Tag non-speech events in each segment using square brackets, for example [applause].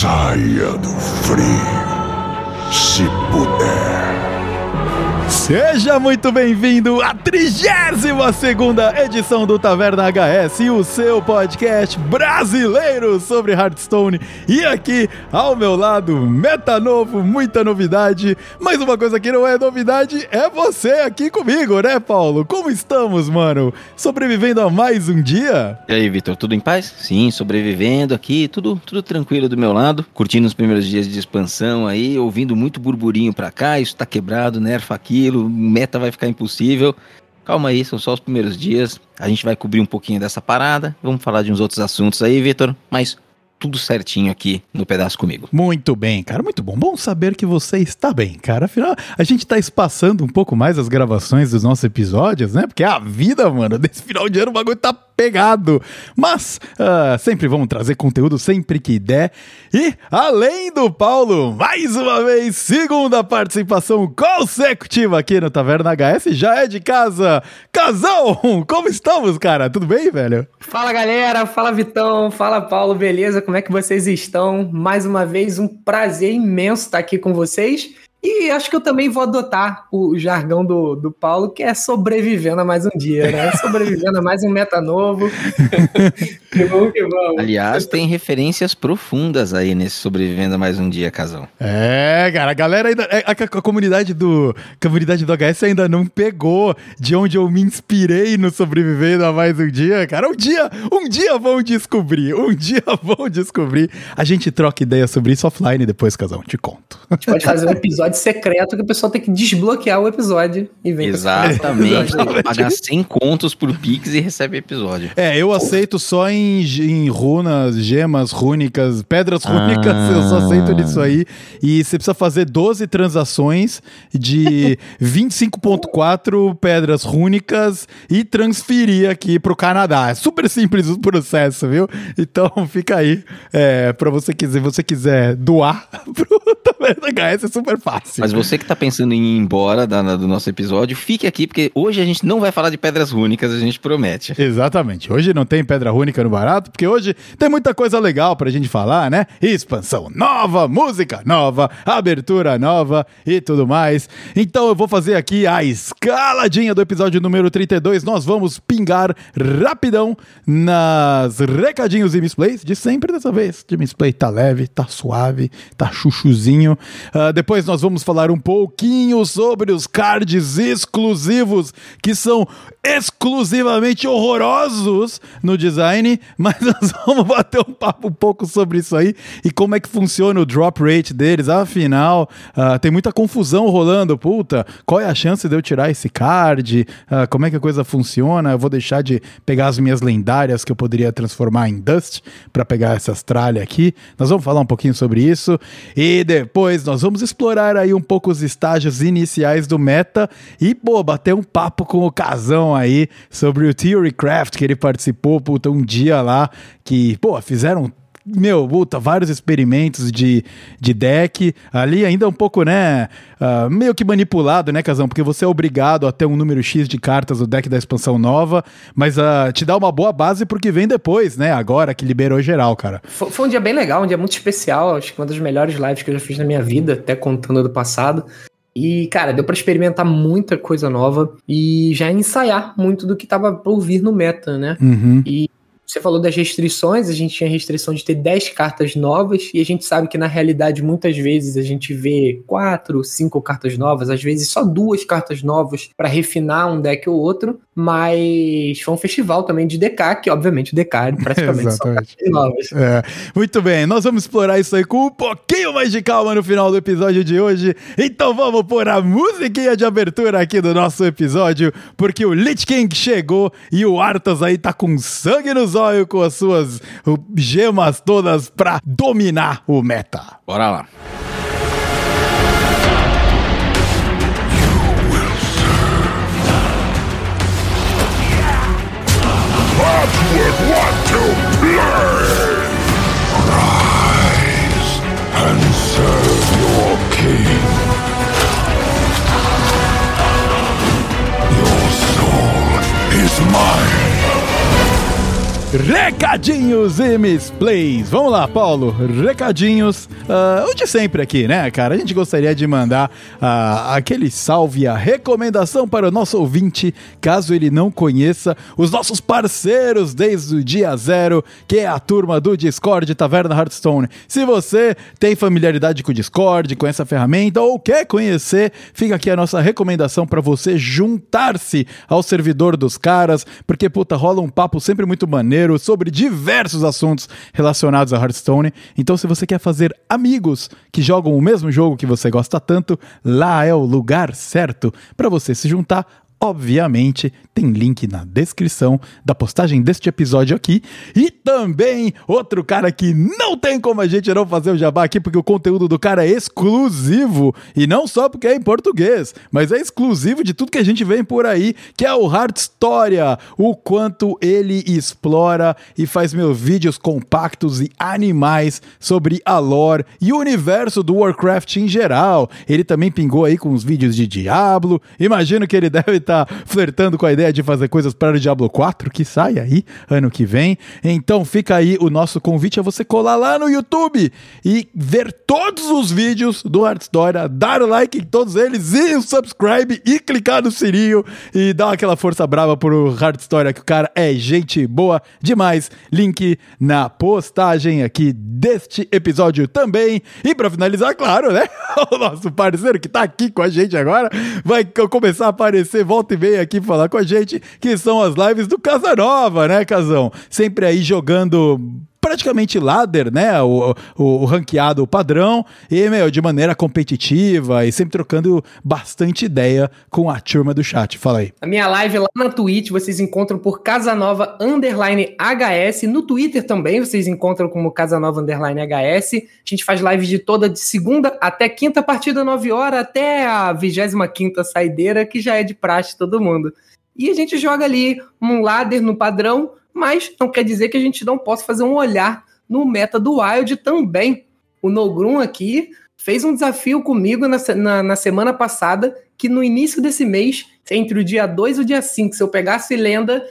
Saia do frio, se puder. Seja muito bem-vindo à 32 segunda edição do Taverna HS, o seu podcast brasileiro sobre Hearthstone. E aqui, ao meu lado, meta novo, muita novidade. Mas uma coisa que não é novidade é você aqui comigo, né, Paulo? Como estamos, mano? Sobrevivendo a mais um dia? E aí, Vitor, tudo em paz? Sim, sobrevivendo aqui, tudo, tudo tranquilo do meu lado. Curtindo os primeiros dias de expansão aí, ouvindo muito burburinho pra cá, isso tá quebrado, nerfa aquilo, meta vai ficar impossível. Calma aí, são só os primeiros dias. A gente vai cobrir um pouquinho dessa parada. Vamos falar de uns outros assuntos aí, Vitor. Mas tudo certinho aqui no pedaço comigo. Muito bem, cara, muito bom. Bom saber que você está bem, cara. Afinal, a gente tá espaçando um pouco mais as gravações dos nossos episódios, né? Porque a vida, mano, desse final de ano o bagulho tá pegado. Mas uh, sempre vamos trazer conteúdo sempre que der. E além do Paulo, mais uma vez, segunda participação consecutiva aqui no Taverna HS, já é de casa. Casão, como estamos, cara? Tudo bem, velho? Fala galera, fala Vitão, fala Paulo, beleza? Como é que vocês estão? Mais uma vez, um prazer imenso estar aqui com vocês. E acho que eu também vou adotar o jargão do, do Paulo, que é sobrevivendo a mais um dia, né? [laughs] Sobrevivendo a mais um meta novo. [laughs] que bom que vamos. Aliás, tem referências profundas aí nesse sobrevivendo a mais um dia, casal. É, cara, a galera ainda. é, A, a, a comunidade do. A comunidade do HS ainda não pegou de onde eu me inspirei no sobrevivendo a mais um dia, cara. Um dia, um dia vão descobrir. Um dia vão descobrir. A gente troca ideia sobre isso offline depois, casal. Te conto. A gente pode fazer um episódio secreto que o pessoal tem que desbloquear o episódio e vem Exatamente. episódio. Tem que pagar 100 contos por Pix e recebe episódio. É, eu aceito só em, em runas, gemas rúnicas, pedras rúnicas, eu só aceito nisso aí. E você precisa fazer 12 transações de [laughs] 25.4 pedras rúnicas e transferir aqui pro Canadá. É super simples o processo, viu? Então [laughs] fica aí, é, pra você quiser, você quiser doar [laughs] pro Taverna HS, é super fácil. Mas você que tá pensando em ir embora da- do nosso episódio, fique aqui, porque hoje a gente não vai falar de pedras rúnicas, a gente promete. Exatamente. Hoje não tem pedra única no barato, porque hoje tem muita coisa legal pra gente falar, né? Expansão nova, música nova, abertura nova e tudo mais. Então eu vou fazer aqui a escaladinha do episódio número 32. Nós vamos pingar rapidão nas recadinhos e misplays de sempre dessa vez. De misplay tá leve, tá suave, tá chuchuzinho. Ah, depois nós vamos falar um pouquinho sobre os cards exclusivos que são exclusivamente horrorosos no design, [laughs] mas nós vamos bater um papo um pouco sobre isso aí e como é que funciona o drop rate deles. Afinal, ah, tem muita confusão rolando. Puta, qual é a chance de eu tirar esse card? Ah, como é que a coisa funciona? Eu vou deixar de pegar as minhas lendárias que eu poderia transformar em Dust para pegar essas tralhas aqui. Nós vamos falar um pouquinho sobre isso e depois nós vamos explorar aí um pouco os estágios iniciais do meta e, pô, bater um papo com o Casão aí sobre o Theorycraft que ele participou, puta, um dia lá que, pô, fizeram meu, puta, vários experimentos de, de deck. Ali ainda um pouco, né? ah, meio que manipulado, né, Casão? Porque você é obrigado a ter um número X de cartas do deck da expansão nova, mas ah, te dá uma boa base porque vem depois, né? Agora que liberou geral, cara. Foi, foi um dia bem legal, um dia muito especial. Acho que uma das melhores lives que eu já fiz na minha vida, até contando do passado. E, cara, deu pra experimentar muita coisa nova e já ensaiar muito do que tava por vir no meta, né? Uhum. E você falou das restrições, a gente tinha restrição de ter 10 cartas novas, e a gente sabe que na realidade muitas vezes a gente vê 4, 5 cartas novas, às vezes só duas cartas novas para refinar um deck ou outro, mas foi um festival também de DK, que obviamente o DK é [laughs] praticamente só Exatamente. cartas novas. É, muito bem, nós vamos explorar isso aí com um pouquinho mais de calma no final do episódio de hoje. Então vamos pôr a musiquinha de abertura aqui do nosso episódio, porque o Lich King chegou e o Arthas aí tá com sangue nos olhos com as suas gemas todas pra dominar o meta. Bora lá. Would want to play. Rise and serve your king. Your soul is mine. Recadinhos e misplays. Vamos lá, Paulo. Recadinhos. Uh, o de sempre aqui, né, cara? A gente gostaria de mandar uh, aquele salve, a recomendação para o nosso ouvinte, caso ele não conheça os nossos parceiros desde o dia zero, que é a turma do Discord Taverna Hearthstone. Se você tem familiaridade com o Discord, com essa ferramenta ou quer conhecer, fica aqui a nossa recomendação para você juntar-se ao servidor dos caras, porque puta, rola um papo sempre muito maneiro sobre diversos assuntos relacionados a Hearthstone. Então, se você quer fazer amigos que jogam o mesmo jogo que você gosta tanto, lá é o lugar certo para você se juntar obviamente, tem link na descrição da postagem deste episódio aqui. E também outro cara que não tem como a gente não fazer o jabá aqui, porque o conteúdo do cara é exclusivo. E não só porque é em português, mas é exclusivo de tudo que a gente vem por aí, que é o Hard Storia. O quanto ele explora e faz meus vídeos compactos e animais sobre a lore e o universo do Warcraft em geral. Ele também pingou aí com os vídeos de Diablo. Imagino que ele deve estar tá flertando com a ideia de fazer coisas para o Diablo 4, que sai aí ano que vem. Então fica aí o nosso convite a você colar lá no YouTube e ver todos os vídeos do Art Story, dar o like em todos eles e o subscribe e clicar no sininho e dar aquela força brava pro Hard Story, que o cara é gente boa demais. Link na postagem aqui deste episódio também. E para finalizar, claro, né? [laughs] O nosso parceiro que tá aqui com a gente agora vai começar a aparecer, volta volta e meia aqui falar com a gente, que são as lives do Casanova, né, Casão? Sempre aí jogando praticamente ladder, né? O, o, o, ranqueado padrão, e, meu, de maneira competitiva e sempre trocando bastante ideia com a turma do chat. Fala aí. A minha live lá na Twitch vocês encontram por Casanova Underline HS. No Twitter também vocês encontram como Casanova Underline HS. A gente faz lives de toda de segunda até quinta, a partir das 9 horas, até a 25 saideira, que já é de praxe todo mundo. E a gente joga ali um ladder no padrão mas não quer dizer que a gente não possa fazer um olhar no meta do Wild também. O Nogrum aqui fez um desafio comigo na, na, na, semana passada, que no início desse mês, entre o dia 2 e o dia 5, se eu pegasse lenda,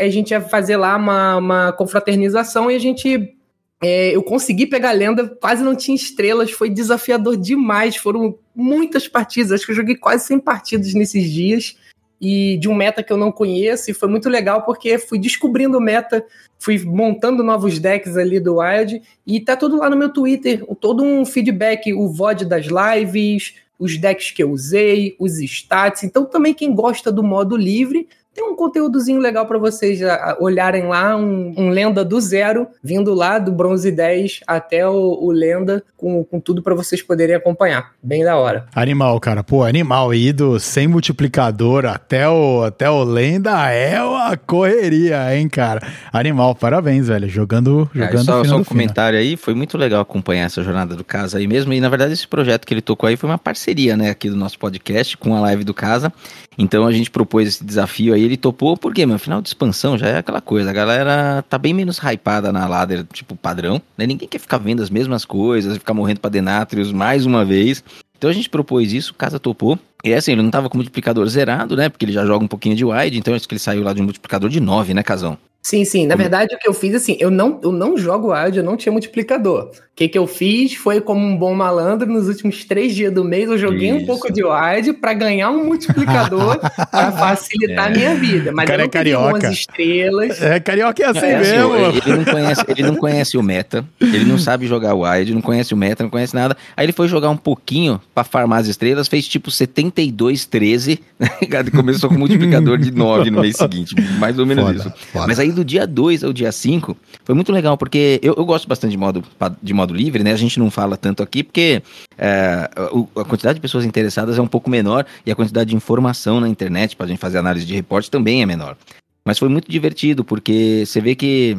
a gente ia fazer lá uma, uma confraternização e a gente. É, eu consegui pegar lenda, quase não tinha estrelas, foi desafiador demais. Foram muitas partidas, acho que eu joguei quase 100 partidas nesses dias e de um meta que eu não conheço, e foi muito legal porque fui descobrindo meta, fui montando novos decks ali do Wild, e tá tudo lá no meu Twitter, todo um feedback, o VOD das lives, os decks que eu usei, os stats. Então, também quem gosta do modo livre tem um conteúdozinho legal para vocês olharem lá, um, um, Lenda do zero, vindo lá do Bronze 10 até o, o Lenda, com, com tudo para vocês poderem acompanhar. Bem da hora. Animal, cara. Pô, animal. Ido sem multiplicador até o, até o Lenda é uma correria, hein, cara. Animal, parabéns, velho. Jogando, é, jogando. É, só, só um comentário aí, foi muito legal acompanhar essa jornada do Casa aí mesmo. E na verdade, esse projeto que ele tocou aí foi uma parceria, né, aqui do nosso podcast com a live do Casa. Então a gente propôs esse desafio aí, ele topou, porque, meu, final de expansão já é aquela coisa, a galera tá bem menos hypada na ladder, tipo, padrão, né? Ninguém quer ficar vendo as mesmas coisas, ficar morrendo pra Denatrius mais uma vez. Então a gente propôs isso, casa topou. E assim, ele não tava com multiplicador zerado, né? Porque ele já joga um pouquinho de wide, então acho que ele saiu lá de um multiplicador de 9, né, Casão? Sim, sim. Na verdade, o que eu fiz, assim, eu não, eu não jogo Wild, eu não tinha multiplicador. O que, que eu fiz foi, como um bom malandro, nos últimos três dias do mês, eu joguei Isso. um pouco de Wild para ganhar um multiplicador [laughs] para facilitar é. a minha vida. Mas cara eu não é carioca. estrelas. É, carioca é assim é, assim, mesmo. Ele, ele, não conhece, ele não conhece o meta, ele não sabe jogar Wild, não conhece o meta, não conhece nada. Aí ele foi jogar um pouquinho para farmar as estrelas, fez tipo 72, 13, [laughs] né? começou com multiplicador de 9 no mês seguinte, mais ou menos foda, isso. Foda. Mas aí do dia 2 ao dia 5, foi muito legal, porque eu, eu, gosto bastante de modo, de modo livre, né? A gente não fala tanto aqui, porque é, a quantidade de pessoas interessadas é um pouco menor e a quantidade de informação na internet para a gente fazer análise de reporte também é menor. Mas foi muito divertido, porque você vê que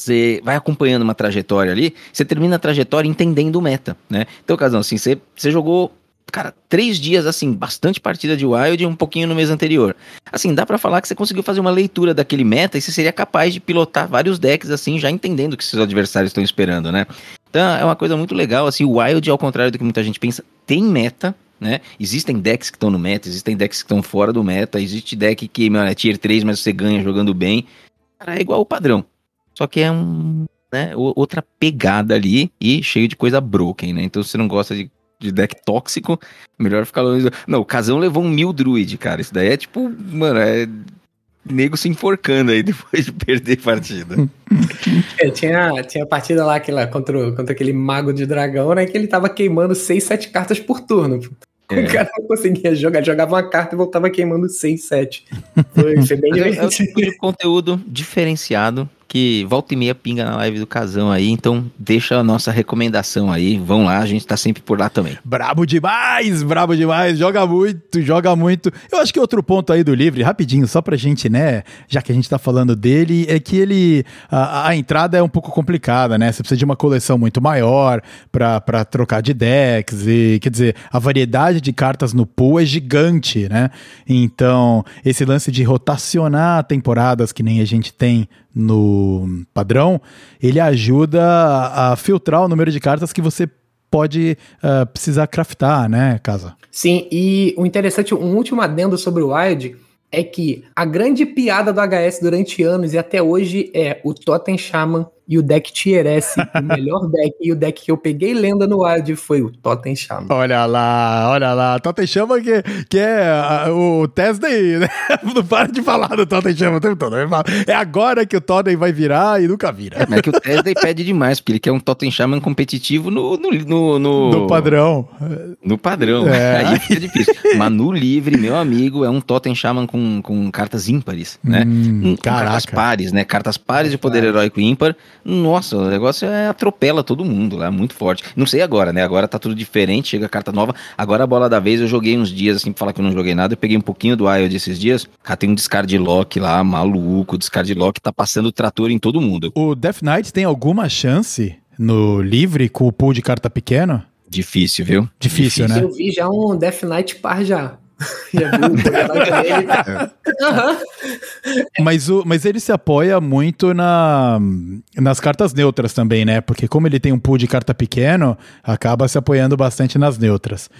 você vai acompanhando uma trajetória ali, você termina a trajetória entendendo o meta, né? Então, Casão, assim, você, você jogou cara, três dias, assim, bastante partida de Wild e um pouquinho no mês anterior. Assim, dá para falar que você conseguiu fazer uma leitura daquele meta e você seria capaz de pilotar vários decks, assim, já entendendo o que seus adversários estão esperando, né? Então, é uma coisa muito legal, assim, o Wild, ao contrário do que muita gente pensa, tem meta, né? Existem decks que estão no meta, existem decks que estão fora do meta, existe deck que, mano, é tier 3, mas você ganha jogando bem. Cara, é igual o padrão. só que é um, né, outra pegada ali e cheio de coisa broken, né? Então se você não gosta de, de deck tóxico, melhor ficar longe. do- Não, o Casão levou um mil druid, cara. Isso daí é tipo, mano, é nego se enforcando aí [laughs] depois de perder partida. É, tinha, tinha partida lá aquela, contra, o- contra aquele mago de dragão, né? Que ele tava queimando 6, 7 cartas por turno. É. O cara não conseguia jogar, jogava uma carta e voltava queimando 6, 7. Foi, foi bem Mas é, é divertido. tipo de conteúdo diferenciado que volta e meia pinga na live do Casão aí, então deixa a nossa recomendação aí, vão lá, a gente tá sempre por lá também. Brabo demais, brabo demais, joga muito, joga muito. Eu acho que outro ponto aí do livre, rapidinho, só pra gente, né, já que a gente tá falando dele, é que ele, a, a entrada é um pouco complicada, né, você precisa de uma coleção muito maior pra, pra trocar de decks e, quer dizer, a variedade de cartas no pool é gigante, né, então esse lance de rotacionar temporadas que nem a gente tem no padrão, ele ajuda a, filtrar o número de cartas que você pode ah, precisar craftar, né, Casa? Sim, e o interessante, um último adendo sobre o Wild é que a grande piada do HS durante anos e até hoje é o Totem Shaman e o deck Tier S. o melhor [laughs] deck e o deck que eu peguei lenda no Wild foi o Totem Shaman. Olha lá, olha lá. Totem chama que, que é ah, o Tesday, né? [laughs] Não para de falar do Totem chama o tempo todo. É agora que o Totem vai virar e nunca vira. Mas é que o Tesla [laughs] pede demais, porque ele quer um Totem Shaman competitivo no, no, no, no, Do padrão. no padrão. É. Aí fica difícil. Mas no livre, meu amigo, é um Totem Shaman com, com cartas ímpares, né? Hum, Com Cartas pares, né? Cartas pares de poder heróico ímpar. Nossa, o negócio é atropela todo mundo lá, é muito forte. Não sei agora, né? Agora tá tudo diferente, chega carta nova. Agora a bola da vez, eu joguei uns dias, assim, pra falar que eu não joguei nada. Eu peguei um pouquinho do Wild esses dias. Cara, tem um Discard Lock lá, maluco. O Discard Lock tá passando o trator em todo mundo. O Death Knight tem alguma chance no livre com o pool de carta pequeno? Difícil, viu? Difícil, né? Eu vi já um Death Knight par já. [laughs] Knight dele. Aham. Mas, o, mas ele se apoia muito na, nas cartas neutras também, né? Porque como ele tem um pool de carta pequeno, acaba se apoiando bastante nas neutras.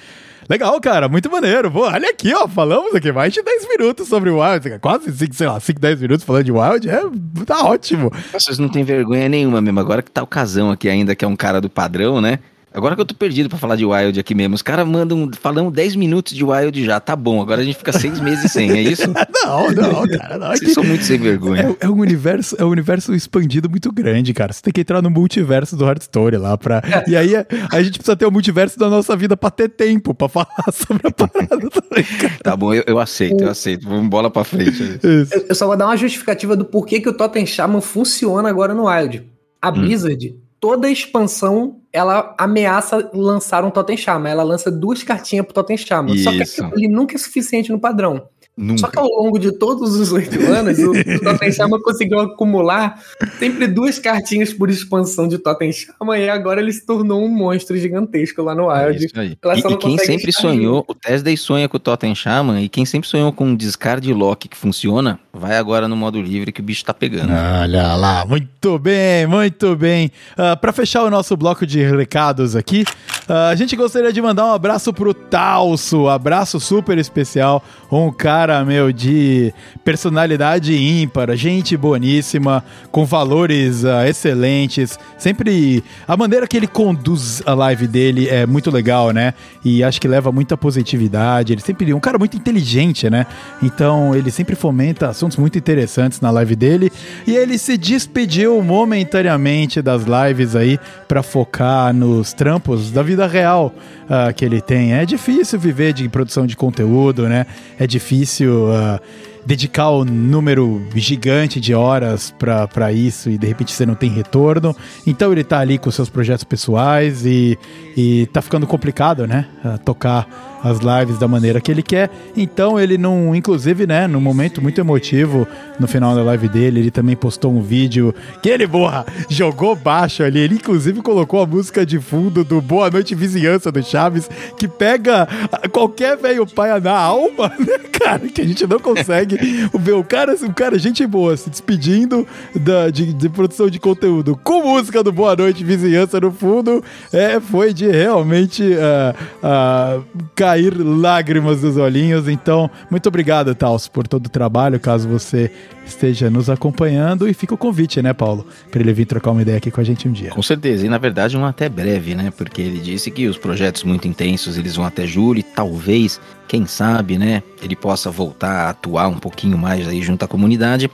Legal, cara, muito maneiro. Pô, olha aqui, ó, falamos aqui mais de 10 minutos sobre o Wild. Quase, cinco, sei lá, 5, 10 minutos falando de Wild. É, tá ótimo. Vocês não têm vergonha nenhuma mesmo. Agora que tá o casão aqui ainda, que é um cara do padrão, né? Agora que eu tô perdido pra falar de Wild aqui mesmo. Os caras mandam, falamos 10 minutos de Wild já, tá bom. Agora a gente fica seis meses sem, é isso? [laughs] Não, não, cara, não. É, Vocês que são muito sem vergonha. é, é um universo, é um universo expandido muito grande, cara. Você tem que entrar no multiverso do Hard Story lá pra. E aí a, a gente precisa ter o multiverso da nossa vida pra ter tempo pra falar [laughs] sobre a parada também, cara. Tá bom, eu, eu aceito, eu aceito. Vamos bola pra frente. [laughs] Isso. Eu, eu só vou dar uma justificativa do porquê que o Totem Shaman funciona agora no Wild. A Blizzard, toda expansão, ela ameaça lançar um Totem Shaman. Ela lança duas cartinhas pro Totem Shaman. Só que Isso. ele nunca é suficiente no padrão. Nunca. Só que ao longo de todos os oito [laughs] anos, o, o Totem Shaman conseguiu acumular sempre duas cartinhas por expansão de Totem Shaman e agora ele se tornou um monstro gigantesco lá no É Wild. isso aí. Ela E, e quem sempre sonhou, o Tesday sonha com o Totem Shaman, e quem sempre sonhou com um Discard Lock que funciona, vai agora no modo livre que o bicho tá pegando. Olha lá, muito bem, muito bem. Ah, Pra fechar o nosso bloco de recados aqui, a gente gostaria de mandar um abraço pro Talso, abraço super especial, um cara, meu, de personalidade ímpar, gente boníssima, com valores ah, excelentes, sempre a maneira que ele conduz a live dele é muito legal, né? E acho que leva muita positividade, ele sempre um cara muito inteligente, né? Então ele sempre fomenta assuntos muito interessantes na live dele e ele se despediu momentaneamente das lives aí pra focar nos trampos da vida real ah, que ele tem. É difícil viver de produção de conteúdo, né? É difícil ah, dedicar o número gigante de horas pra isso e de repente você não tem retorno. Então ele tá ali com seus projetos pessoais e, e tá ficando complicado, né? ah, tocar as lives da maneira que ele quer. Então ele não, inclusive, né, num momento muito emotivo no final da live dele, ele também postou um vídeo que ele, porra, jogou baixo ali. Ele inclusive colocou a música de fundo do Boa Noite Vizinhança do Chaves, que pega qualquer velho paia na alma, [laughs] né, cara, que a gente não consegue ver o cara, o cara, gente boa, se despedindo da, de, de produção de conteúdo com música do Boa Noite Vizinhança no fundo, é, foi de realmente, ah, ah, cara, cair lágrimas dos olhinhos. Então, muito obrigado, Taos, por todo o trabalho, caso você esteja nos acompanhando. E fica o convite, né, Paulo, para ele vir trocar uma ideia aqui com a gente um dia. Com certeza, e na verdade um até breve, né? Porque ele disse que os projetos muito intensos eles vão até julho e talvez, quem sabe, né, ele possa voltar a atuar um pouquinho mais aí junto à comunidade.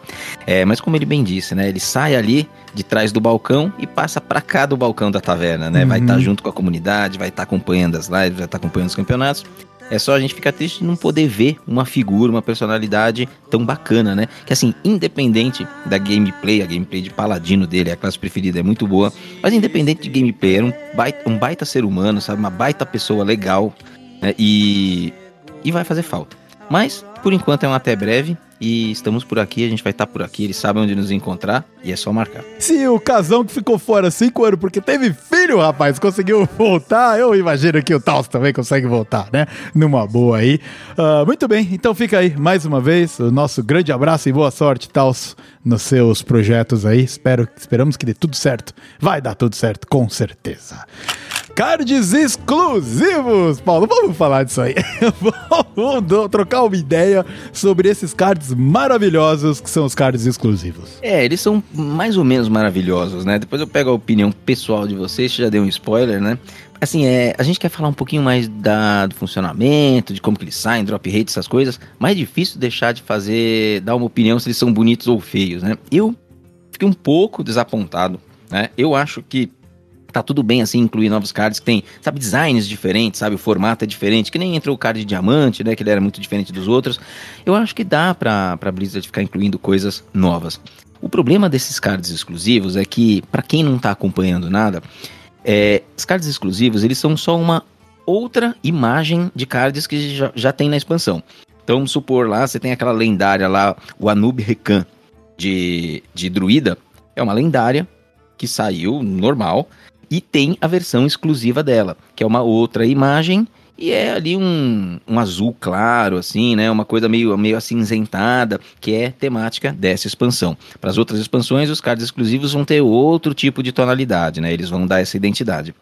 É, mas como ele bem disse, né, ele sai ali de trás do balcão e passa para cá do balcão da taverna, né? Vai estar Uhum. tá junto com a comunidade, vai estar acompanhando as lives, vai estar acompanhando os campeonatos. É só a gente ficar triste de não poder ver uma figura, uma personalidade tão bacana, né? Que assim, independente da gameplay, a gameplay de paladino dele, a classe preferida é muito boa, mas independente de gameplay, era um baita, um baita ser humano, sabe? Uma baita pessoa legal, né? E, e vai fazer falta. Mas, por enquanto, é um até breve. E estamos por aqui, a gente vai estar por aqui, eles sabem onde nos encontrar e é só marcar. Se o casão que ficou fora cinco anos porque teve filho, rapaz, conseguiu voltar, eu imagino que o Taos também consegue voltar, né? Numa boa aí. Ah, muito bem, então fica aí mais uma vez o nosso grande abraço e boa sorte, Taos, nos seus projetos aí. Espero, esperamos que dê tudo certo. Vai dar tudo certo, com certeza. Cards exclusivos! Paulo, vamos falar disso aí. [laughs] vamos trocar uma ideia sobre esses cards maravilhosos que são os cards exclusivos. É, eles são mais ou menos maravilhosos, né? Depois eu pego a opinião pessoal de vocês, já dei um spoiler, né? Assim, é, a gente quer falar um pouquinho mais da, do funcionamento, de como que eles saem, drop rate, essas coisas. Mas é difícil deixar de fazer, dar uma opinião se eles são bonitos ou feios, né? Eu fiquei um pouco desapontado, né? Eu acho que tá tudo bem assim incluir novos cards que tem, sabe, designs diferentes, sabe, o formato é diferente, que nem entrou o card de diamante, né, que ele era muito diferente dos outros. Eu acho que dá pra, pra Blizzard ficar incluindo coisas novas. O problema desses cards exclusivos é que, pra quem não tá acompanhando nada, é, os cards exclusivos, eles são só uma outra imagem de cards que já, já tem na expansão. Então, vamos supor lá, você tem aquela lendária lá, o Anub Rekan de, de druida, é uma lendária que saiu normal e tem a versão exclusiva dela, que é uma outra imagem e é ali um, um azul claro, assim, né? Uma coisa meio, meio acinzentada, que é temática dessa expansão. Para as outras expansões, os cards exclusivos vão ter outro tipo de tonalidade, né? Eles vão dar essa identidade.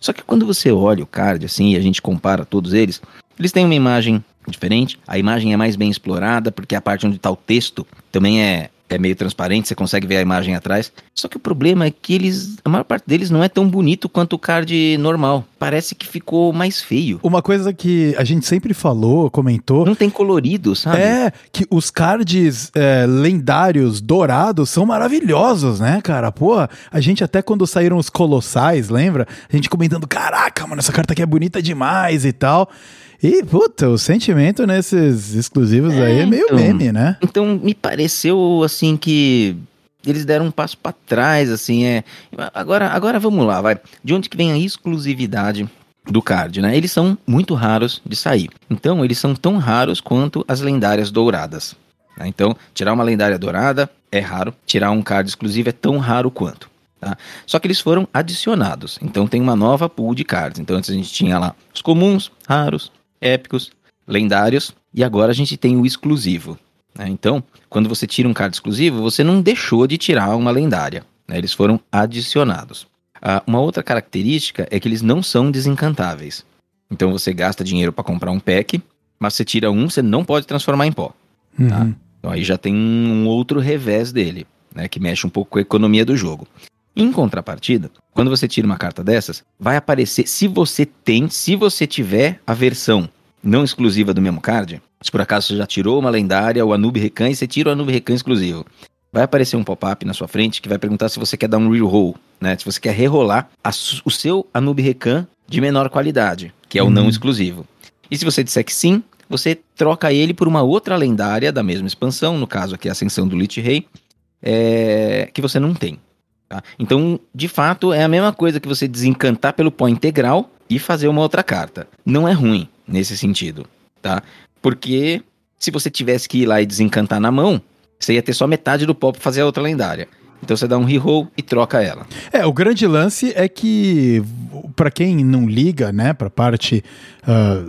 Só que quando você olha o card, assim, e a gente compara todos eles, eles têm uma imagem diferente, a imagem é mais bem explorada, porque a parte onde está o texto também é, é meio transparente, você consegue ver a imagem atrás. Só que o problema é que eles, a maior parte deles não é tão bonito quanto o card normal. Parece que ficou mais feio. Uma coisa que a gente sempre falou, comentou, Não tem colorido, sabe? é que os cards é, lendários dourados são maravilhosos, né, cara? Pô, a gente até quando saíram os colossais, lembra? A gente comentando, caraca, mano, essa carta aqui é bonita demais e tal. E, puta, o sentimento nesses exclusivos aí é meio então. meme, né? Então me pareceu assim que eles deram um passo pra trás, assim, é. Agora, agora vamos lá, vai. De onde que vem a exclusividade do card, né? Eles são muito raros de sair. Então, eles são tão raros quanto as lendárias douradas. né? Então, tirar uma lendária dourada é raro, tirar um card exclusivo é tão raro quanto. Tá? Só que eles foram adicionados. Então tem uma nova pool de cards. Então antes a gente tinha lá os comuns, raros, épicos, lendários e agora a gente tem o exclusivo. né? Então, quando você tira um card exclusivo, você não deixou de tirar uma lendária. né? Eles foram adicionados. Ah, uma outra característica é que eles não são desencantáveis. Então você gasta dinheiro para comprar um pack, mas você tira um, você não pode transformar em pó. Tá. Uhum. Então aí já tem um outro revés dele, né, que mexe um pouco com a economia do jogo. Em contrapartida, quando você tira uma carta dessas, vai aparecer, se você tem, se você tiver a versão não exclusiva do mesmo card, se por acaso você já tirou uma lendária, o Anub Recan, e você tira o Anub Recan exclusivo, vai aparecer um pop-up na sua frente que vai perguntar se você quer dar um reroll, né? Se você quer rerolar o seu Anub Recan de menor qualidade, que é o não Uhum. exclusivo. E se você disser que sim, você troca ele por uma outra lendária da mesma expansão, no caso aqui a Ascensão do Lich Rei, é, que você não tem. Tá? Então, de fato, é a mesma coisa que você desencantar pelo pó integral e fazer uma outra carta. Não é ruim nesse sentido, tá? Porque se você tivesse que ir lá e desencantar na mão, você ia ter só metade do pó pra fazer a outra lendária. Então você dá um reroll e troca ela. É, o grande lance é que, pra quem não liga, né, pra parte ah,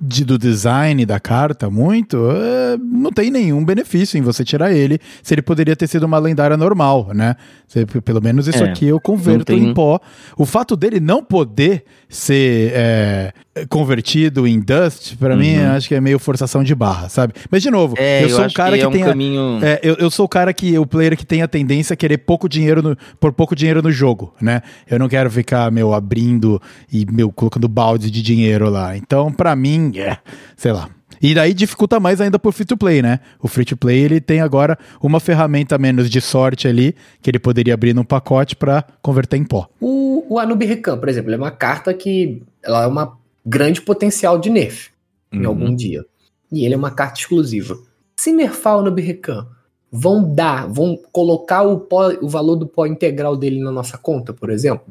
de, do design da carta muito, eh, não tem nenhum benefício em você tirar ele, se ele poderia ter sido uma lendária normal, né? Você- pelo menos isso É, aqui eu converto tem- em pó. O fato dele não poder ser, é, convertido em Dust, pra mim, Uhum. acho que é meio forçação de barra, sabe? Mas, de novo, É, eu sou um acho cara que, é um tem a- caminho... É, eu, eu sou o cara que, o player que tem a tendência a querer pouco dinheiro no, por pouco dinheiro no jogo, né? Eu não quero ficar, meu, abrindo e, meu, colocando balde de dinheiro lá. Então, pra mim, é, sei lá. E daí dificulta mais ainda pro free to play, né? O free to play ele tem agora uma ferramenta menos de sorte ali que ele poderia abrir num pacote pra converter em pó. O, o Anub Recan, por exemplo, é uma carta que ela é uma grande potencial de nerf em Uhum. algum dia. E ele é uma carta exclusiva. Se nerfar o Anub Recan, vão dar, vão colocar o, pó, o valor do pó integral dele na nossa conta, por exemplo?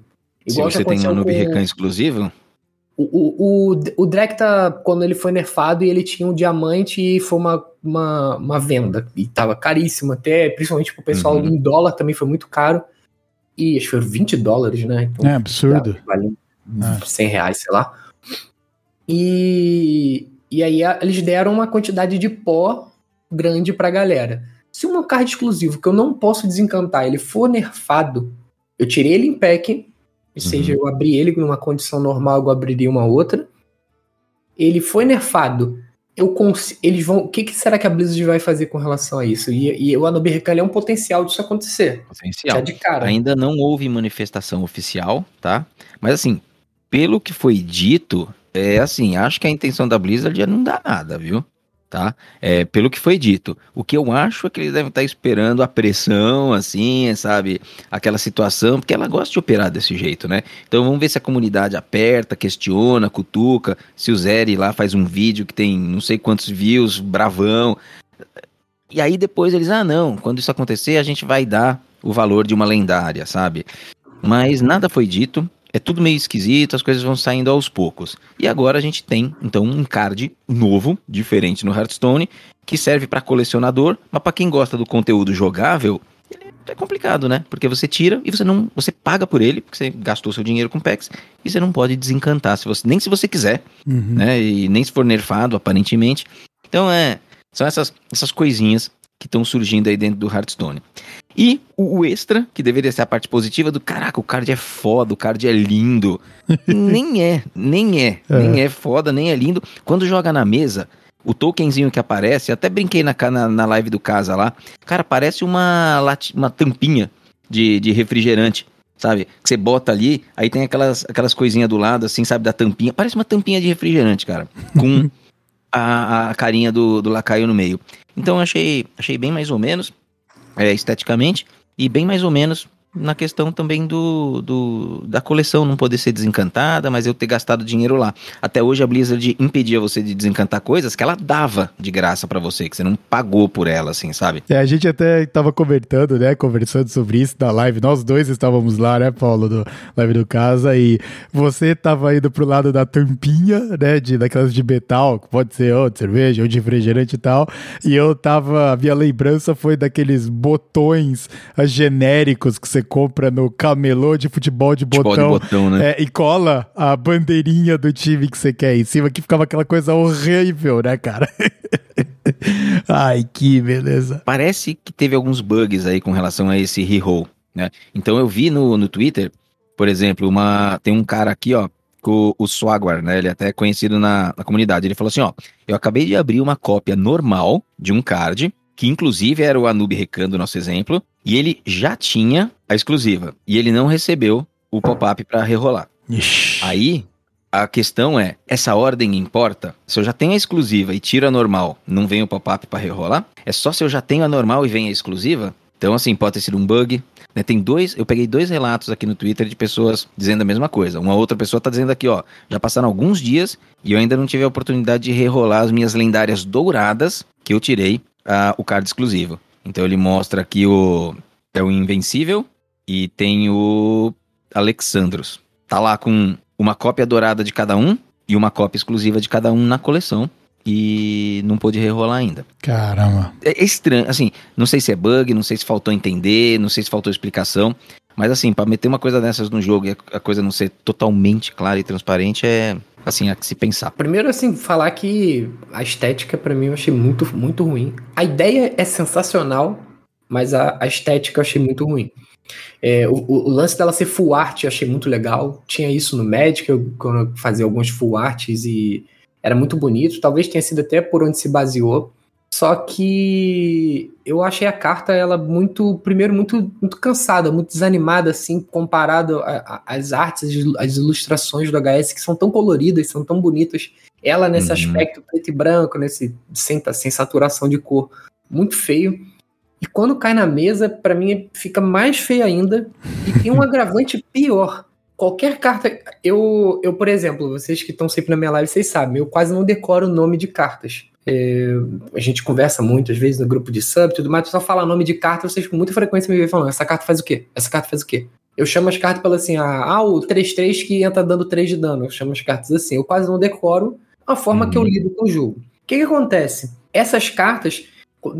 Se já você tem um com- Recan exclusivo, O, o, o, o Drekta, quando ele foi nerfado, e ele tinha um diamante e foi uma, uma, uma venda. E tava caríssimo até, principalmente pro pessoal Uhum. em dólar também foi muito caro. E acho que foi 20 dólares, né? Então, É absurdo. Vale É. 100 reais, sei lá. E, e aí eles deram uma quantidade de pó grande pra galera. Se um card exclusivo que eu não posso desencantar, ele for nerfado, eu tirei ele em pack, ou seja, eu abri ele numa condição normal, eu abriria uma outra. Ele foi nerfado. Eu cons- eles vão. O que, que será que a Blizzard vai fazer com relação a isso? E, e o Anobi Recan é um potencial disso acontecer. potencial. Já de cara. Ainda não houve manifestação oficial, tá? Mas assim, pelo que foi dito, é assim, acho que a intenção da Blizzard é não dar nada, viu? Tá? É, pelo que foi dito. O que eu acho é que eles devem estar esperando a pressão, assim, sabe? Aquela situação, porque ela gosta de operar desse jeito, né? Então vamos ver se a comunidade aperta, questiona, cutuca, se o Zeri lá faz um vídeo que tem não sei quantos views, bravão. E aí depois eles, ah não, quando isso acontecer a gente vai dar o valor de uma lendária, sabe? Mas nada foi dito, é tudo meio esquisito, as coisas vão saindo aos poucos. E agora a gente tem, então, um card novo, diferente no Hearthstone, que serve para colecionador, mas para quem gosta do conteúdo jogável, é complicado, né? Porque você tira e você não, você paga por ele, porque você gastou seu dinheiro com packs, e você não pode desencantar, se você, nem se você quiser, Uhum. né? E nem se for nerfado, aparentemente. Então é, são essas, essas coisinhas que estão surgindo aí dentro do Hearthstone. E o, extra, que deveria ser a parte positiva do caraca, o card é foda, o card é lindo. [laughs] nem é, nem é, nem é foda, nem é lindo. Quando joga na mesa, o tokenzinho que aparece, até brinquei na, na, na live do casa lá, cara, parece uma, lati- uma tampinha de, de refrigerante. Sabe? Que você bota ali, aí tem aquelas, aquelas coisinhas do lado, assim, sabe? Da tampinha. Parece uma tampinha de refrigerante, cara. Com [laughs] a, a carinha do, do lacaio no meio. Então achei, achei bem mais ou menos, é, esteticamente, e bem mais ou menos na questão também do, do da coleção não poder ser desencantada, mas eu ter gastado dinheiro lá. Até hoje a Blizzard impedia você de desencantar coisas que ela dava de graça pra você, que você não pagou por ela, assim, sabe? É, a gente até tava comentando, né? Conversando sobre isso na live. Nós dois estávamos lá, né, Paulo, do live do casa, e você tava indo pro lado da tampinha, né? De, daquelas de metal, que pode ser ou de cerveja ou de refrigerante e tal. E eu tava. A minha lembrança foi daqueles botões genéricos que você compra no camelô de futebol de Futebol de botão. botão, né? É, e cola a bandeirinha do time que você quer em cima, que ficava aquela coisa horrível, né, cara? [laughs] Ai, que beleza. Parece que teve alguns bugs aí com relação a esse reroll, né? Então eu vi no, no Twitter, por exemplo, uma tem um cara aqui, ó, com o Swagwar, né? Ele é até conhecido na, na comunidade. Ele falou assim, ó, eu acabei de abrir uma cópia normal de um card, que inclusive era o Anub Recan do nosso exemplo, e ele já tinha a exclusiva, e ele não recebeu o pop-up para rerolar. Ixi. Aí, a questão é, essa ordem importa? Se eu já tenho a exclusiva e tiro a normal, não vem o pop-up para rerolar? É só se eu já tenho a normal e vem a exclusiva? Então, assim, pode ter sido um bug. né? Tem dois, eu peguei dois relatos aqui no Twitter de pessoas dizendo a mesma coisa. Uma outra pessoa tá dizendo aqui, ó, já passaram alguns dias e eu ainda não tive a oportunidade de rerolar as minhas lendárias douradas que eu tirei ah, o card exclusivo. Então ele mostra aqui o é o Invencível e tem o Alexandros. Tá lá com uma cópia dourada de cada um e uma cópia exclusiva de cada um na coleção. E não pôde rerolar ainda. Caramba. É é estranho, assim, não sei se é bug, não sei se faltou entender, não sei se faltou explicação. Mas assim, pra meter uma coisa dessas no jogo e a- coisa não ser totalmente clara e transparente é, assim, a que se pensar. Primeiro, assim, falar que a estética pra mim eu achei muito, muito ruim. A ideia é sensacional, mas a, a estética eu achei muito ruim. É, o, o, lance dela ser full art eu achei muito legal. Tinha isso no Magic, eu, quando eu fazia alguns full arts e era muito bonito. Talvez tenha sido até por onde se baseou. Só que eu achei a carta ela muito, primeiro, muito, muito cansada, muito desanimada, assim, comparado às artes, às ilustrações do HS, que são tão coloridas, são tão bonitas. Ela, nesse uhum. aspecto preto e branco, nesse sem, sem saturação de cor, muito feio. E quando cai na mesa, para mim fica mais feio ainda. E tem um [laughs] agravante pior. Qualquer carta. Eu, eu por exemplo, vocês que estão sempre na minha live, vocês sabem, eu quase não decoro o nome de cartas. É, a gente conversa muito, às vezes, no grupo de sub e tudo mais, só fala nome de carta, vocês com muita frequência me vêm falando, essa carta faz o quê? Essa carta faz o quê? Eu chamo as cartas pela assim, ah, ah o 3-3 que entra dando 3 de dano. Eu chamo as cartas assim. Eu quase não decoro a forma uhum. que eu lido com o jogo. O que, que acontece? Essas cartas,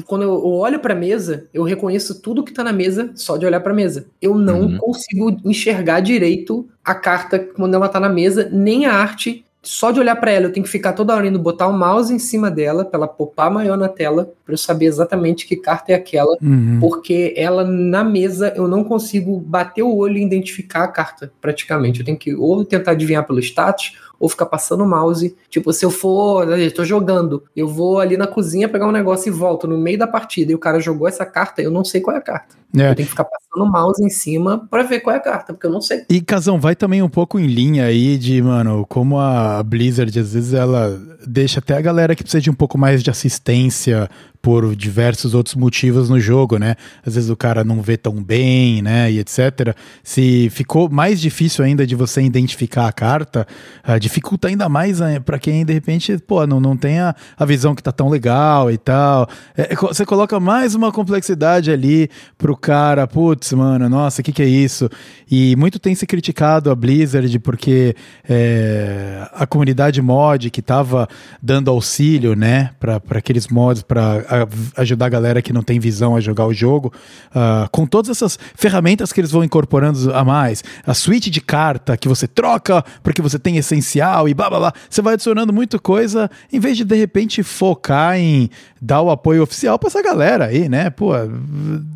quando eu olho para a mesa, eu reconheço tudo que está na mesa só de olhar para a mesa. Eu não uhum. consigo enxergar direito a carta quando ela está na mesa, nem a arte só de olhar para ela, eu tenho que ficar toda hora indo botar o mouse em cima dela, para ela popar maior na tela, para eu saber exatamente que carta é aquela, uhum. porque ela na mesa eu não consigo bater o olho e identificar a carta, praticamente. Eu tenho que ou tentar adivinhar pelo status, ou ficar passando o mouse. Tipo, se eu for, tô jogando, eu vou ali na cozinha pegar um negócio e volto no meio da partida e o cara jogou essa carta, eu não sei qual é a carta. É. Eu tenho que ficar passando o mouse em cima para ver qual é a carta, porque eu não sei. E Casão, vai também um pouco em linha aí de, mano, como a Blizzard às vezes ela deixa até a galera que precisa de um pouco mais de assistência por diversos outros motivos no jogo, né? Às vezes o cara não vê tão bem, né? E etc. Se ficou mais difícil ainda de você identificar a carta, uh, dificulta ainda mais uh, para quem de repente, pô, não, não tem a, a visão que tá tão legal e tal. É, é você coloca mais uma complexidade ali pro cara, putz, mano, nossa, o que, que é isso? E muito tem se criticado a Blizzard porque é, a comunidade mod que tava dando auxílio, né, para aqueles mods, para ajudar a galera que não tem visão a jogar o jogo, uh, com todas essas ferramentas que eles vão incorporando a mais, a suíte de carta que você troca porque você tem essencial e blá blá blá, você vai adicionando muita coisa, em vez de de repente focar em dar o apoio oficial para essa galera aí, né? Pô,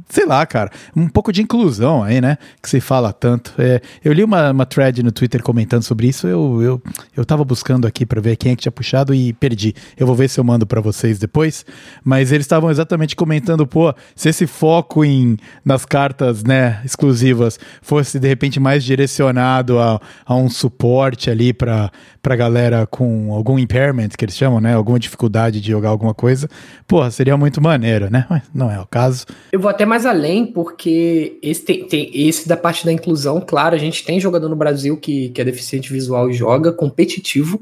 sei lá, cara, um pouco de inclusão aí, né? Que se fala tanto. É, eu li uma, uma thread no Twitter comentando sobre isso, eu, eu, eu tava buscando aqui para ver quem é que tinha puxado e perdi. Eu vou ver se eu mando para vocês depois, mas eles estavam exatamente comentando, pô, se esse foco em nas cartas, né, exclusivas fosse de repente mais direcionado a, a um suporte ali para pra galera com algum impairment, que eles chamam, né, alguma dificuldade de jogar alguma coisa, porra, seria muito maneiro, né? Mas não é o caso. Eu vou até mais além, porque esse, tem, tem, esse da parte da inclusão, claro, a gente tem jogador no Brasil que, que é deficiente visual e joga competitivo,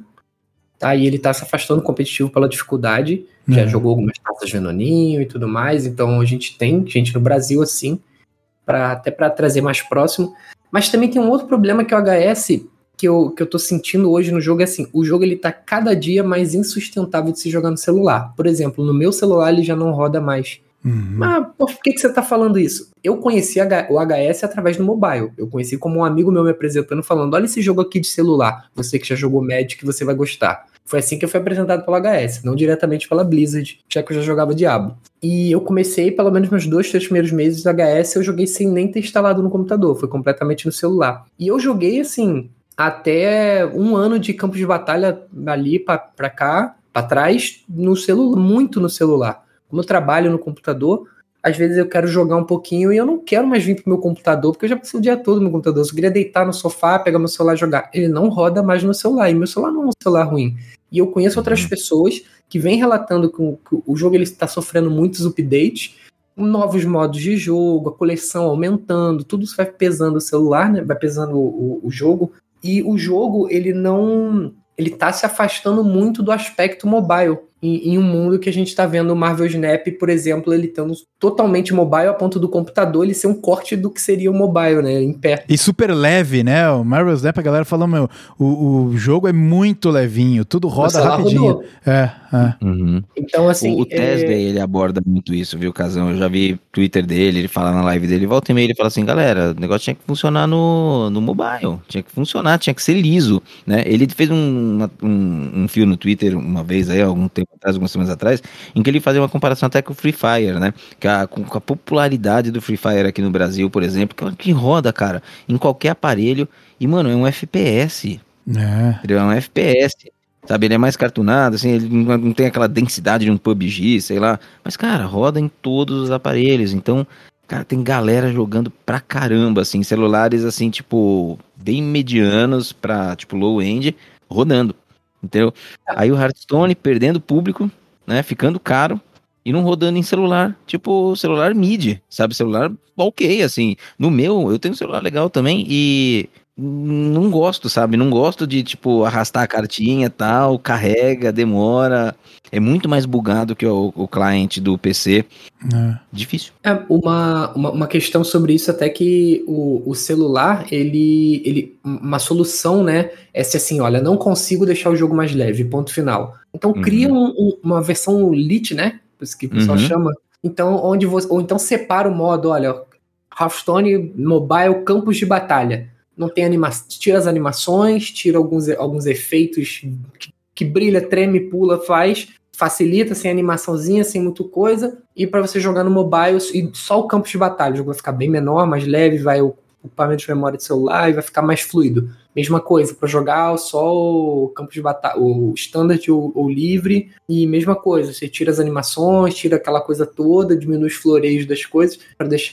tá? E ele tá se afastando competitivo pela dificuldade, já uhum. jogou algumas taças Venoninho e tudo mais, então a gente tem gente no Brasil assim, pra, até para trazer mais próximo. Mas também tem um outro problema que o HS que eu, que eu tô sentindo hoje no jogo é assim, o jogo ele tá cada dia mais insustentável de se jogar no celular. Por exemplo, no meu celular ele já não roda mais. Uhum. Mas por que, que você tá falando isso? Eu conheci o HS através do mobile. Eu conheci como um amigo meu me apresentando, falando: olha esse jogo aqui de celular. Você que já jogou Magic, você vai gostar. Foi assim que eu fui apresentado pelo HS, não diretamente pela Blizzard, já que eu já jogava Diablo. E eu comecei, pelo menos nos dois, três primeiros meses do HS, eu joguei sem nem ter instalado no computador, foi completamente no celular. E eu joguei assim, até um ano de campo de batalha ali para cá, para trás, no celular, muito no celular. Como eu trabalho no computador, às vezes eu quero jogar um pouquinho e eu não quero mais vir pro meu computador, porque eu já passei o dia todo no meu computador. Eu só queria deitar no sofá, pegar meu celular e jogar. Ele não roda mais no celular, e meu celular não é um celular ruim. E eu conheço outras uhum. pessoas que vêm relatando que o, que o jogo ele está sofrendo muitos updates, novos modos de jogo, a coleção aumentando, tudo isso vai pesando o celular, né? Vai pesando o, o, o jogo. E o jogo, ele não. Ele tá se afastando muito do aspecto mobile em, em, um mundo que a gente está vendo o Marvel Snap, por exemplo, ele estando totalmente mobile a ponto do computador ele ser um corte do que seria o mobile, né? Em pé. E super leve, né? O Marvel Snap, a galera falou, meu, o, o jogo é muito levinho, tudo roda rapidinho. É, é. Uhum. Então, assim. O, o Tesla, é... ele aborda muito isso, viu, Casão? Eu já vi Twitter dele, ele fala na live dele, volta e meia, ele fala assim, galera, o negócio tinha que funcionar no, no mobile, tinha que funcionar, tinha que ser liso, né? Ele fez um, um, um fio no Twitter uma vez aí, algum tempo atrás, algumas semanas atrás, em que ele fazia uma comparação até com o Free Fire, né? Que a, com a popularidade do Free Fire aqui no Brasil, por exemplo, que, que roda, cara, em qualquer aparelho. E, mano, é um FPS. É. Ele é um FPS. Sabe, ele é mais cartunado, assim, ele não não tem aquela densidade de um PUBG, sei lá. Mas, cara, roda em todos os aparelhos. Então, cara, tem galera jogando pra caramba, assim, celulares, assim, tipo, bem medianos pra, tipo, low-end, rodando. Entendeu? Aí o Hearthstone perdendo público, né, ficando caro e não rodando em celular, tipo, celular mid, sabe? Celular ok, assim. No meu, eu tenho um celular legal também e não gosto, sabe? Não gosto de, tipo, arrastar a cartinha tal, carrega, demora. É muito mais bugado que o, o cliente do PC. é. Difícil. É, uma, uma, uma questão sobre isso até que o, o celular, ele, ele. Uma solução, né? É se assim, olha, não consigo deixar o jogo mais leve, ponto final. Então cria um- um- uma versão lit, né? Isso que o pessoal Uhum. chama. Então, onde você. Ou então separa o modo, olha, Hearthstone Mobile Campos de Batalha. Não tem animação. Tira as animações, tira alguns, alguns efeitos que, que brilha, treme, pula, faz. Facilita, sem animaçãozinha, sem muito coisa. E para você jogar no mobile, e só o campo de batalha. O jogo vai ficar bem menor, mais leve, vai ocupar menos memória de celular e vai ficar mais fluido. Mesma coisa, para jogar só o campo de batalha, o standard ou, ou livre, e mesma coisa, você tira as animações, tira aquela coisa toda, diminui os floreios das coisas,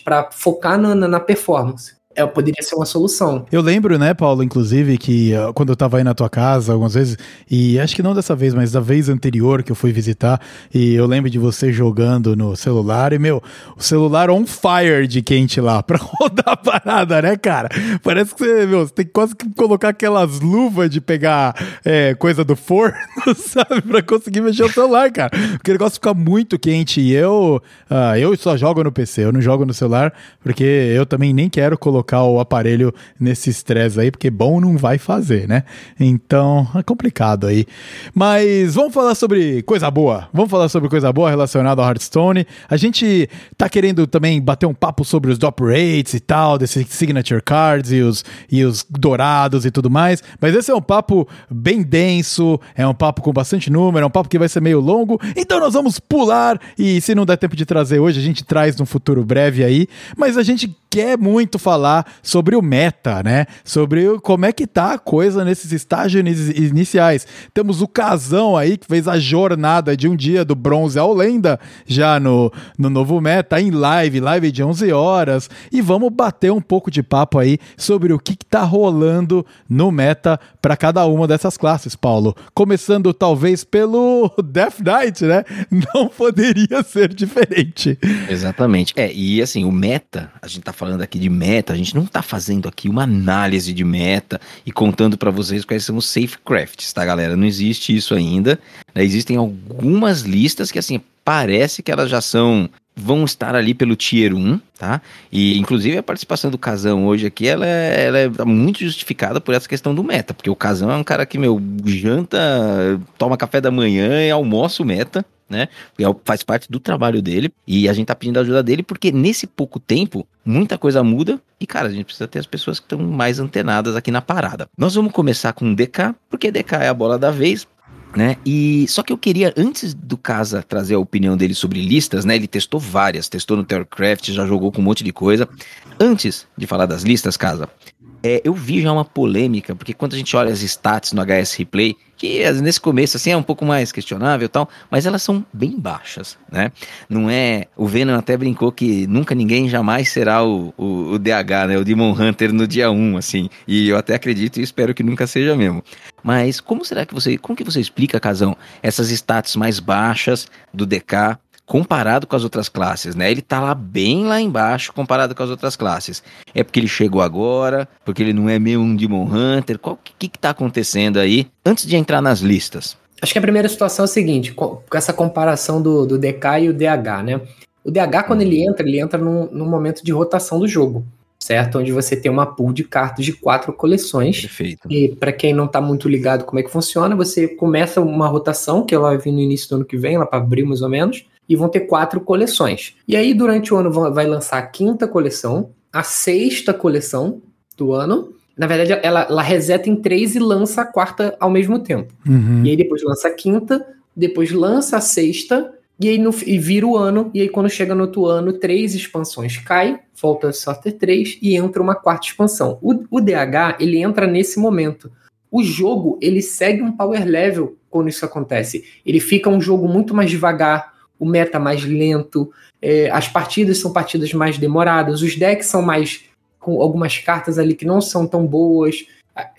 para focar na, na, na performance. É, poderia ser uma solução. Eu lembro, né, Paulo, inclusive, que uh, quando eu tava aí na tua casa algumas vezes, e acho que não dessa vez, mas da vez anterior que eu fui visitar, e eu lembro de você jogando no celular, e, meu, o celular on fire de quente lá, [laughs] pra rodar a parada, né, cara? Parece que você, meu, você tem quase que colocar aquelas luvas de pegar é, coisa do forno, [laughs] sabe, pra conseguir mexer o celular, cara. Porque o negócio fica muito quente, e eu, ah, eu só jogo no PC, eu não jogo no celular, porque eu também nem quero colocar o aparelho nesse estresse aí, porque bom não vai fazer, né? Então é complicado aí. Mas vamos falar sobre coisa boa. Vamos falar sobre coisa boa relacionada ao Hearthstone. A gente tá querendo também bater um papo sobre os drop rates e tal, desses signature cards e os, e os dourados e tudo mais. Mas esse é um papo bem denso, é um papo com bastante número, é um papo que vai ser meio longo. Então nós vamos pular e se não der tempo de trazer hoje, a gente traz num futuro breve aí. Mas a gente quer muito falar sobre o meta, né? Sobre como é que tá a coisa nesses estágios ini- iniciais. Temos o Casão aí que fez a jornada de um dia do bronze ao lenda já no, no novo meta, em live, live de 11 horas. E vamos bater um pouco de papo aí sobre o que, que tá rolando no meta para cada uma dessas classes, Paulo. Começando talvez pelo [laughs] Death Knight, né? Não poderia ser diferente. Exatamente. É, e assim, o meta, a gente tá falando aqui de meta, a gente não tá fazendo aqui uma análise de meta e contando pra vocês quais são os safe crafts, tá, galera? Não existe isso ainda. né? Existem algumas listas que, assim, parece que elas já são vão estar ali pelo Tier 1, tá? E inclusive a participação do Casão hoje aqui, ela é, ela é muito justificada por essa questão do meta, porque o Casão é um cara que, meu, janta, toma café da manhã e almoça o meta, né? É Faz parte do trabalho dele e a gente tá pedindo a ajuda dele porque nesse pouco tempo muita coisa muda e, cara, a gente precisa ter as pessoas que estão mais antenadas aqui na parada. Nós vamos começar com o DK, porque DK é a bola da vez, né? E só que eu queria antes do Casa trazer a opinião dele sobre listas, né? Ele testou várias, testou no Theorcraft, já jogou com um monte de coisa. Antes de falar das listas, Casa, é, eu vi já uma polêmica, porque quando a gente olha as stats no HS Replay, que as- nesse começo assim é um pouco mais questionável e tal, mas elas são bem baixas, né? Não é. O Venom até brincou que nunca ninguém jamais será o, o, o DH, né? O Demon Hunter no dia 1, assim. E eu até acredito e espero que nunca seja mesmo. Mas como será que você. Como que você explica, Casão, essas stats mais baixas do DK? Comparado com as outras classes, né? Ele tá lá bem lá embaixo comparado com as outras classes. É porque ele chegou agora, porque ele não é meio um Demon Hunter. O que, que tá acontecendo aí? Antes de entrar nas listas. Acho que a primeira situação é o seguinte, com essa comparação do, do DK e o DH, né? O DH, quando ele entra, ele entra num, num momento de rotação do jogo, certo? Onde você tem uma pool de cartas de quatro coleções. Perfeito. E para quem não tá muito ligado como é que funciona, você começa uma rotação, que ela vai vir no início do ano que vem, lá para abril mais ou menos, e vão ter quatro coleções. E aí, durante o ano, vai lançar a quinta coleção, a sexta coleção do ano. Na verdade, ela, ela reseta em três e lança a quarta ao mesmo tempo. Uhum. E aí depois lança a quinta, depois lança a sexta, e aí no, e vira o ano, e aí quando chega no outro ano, três expansões cai, volta só ter três, e entra uma quarta expansão. O, o DH, ele entra nesse momento. O jogo, ele segue um power level quando isso acontece. Ele fica um jogo muito mais devagar, o meta mais lento, é, as partidas são partidas mais demoradas, os decks são mais com algumas cartas ali que não são tão boas,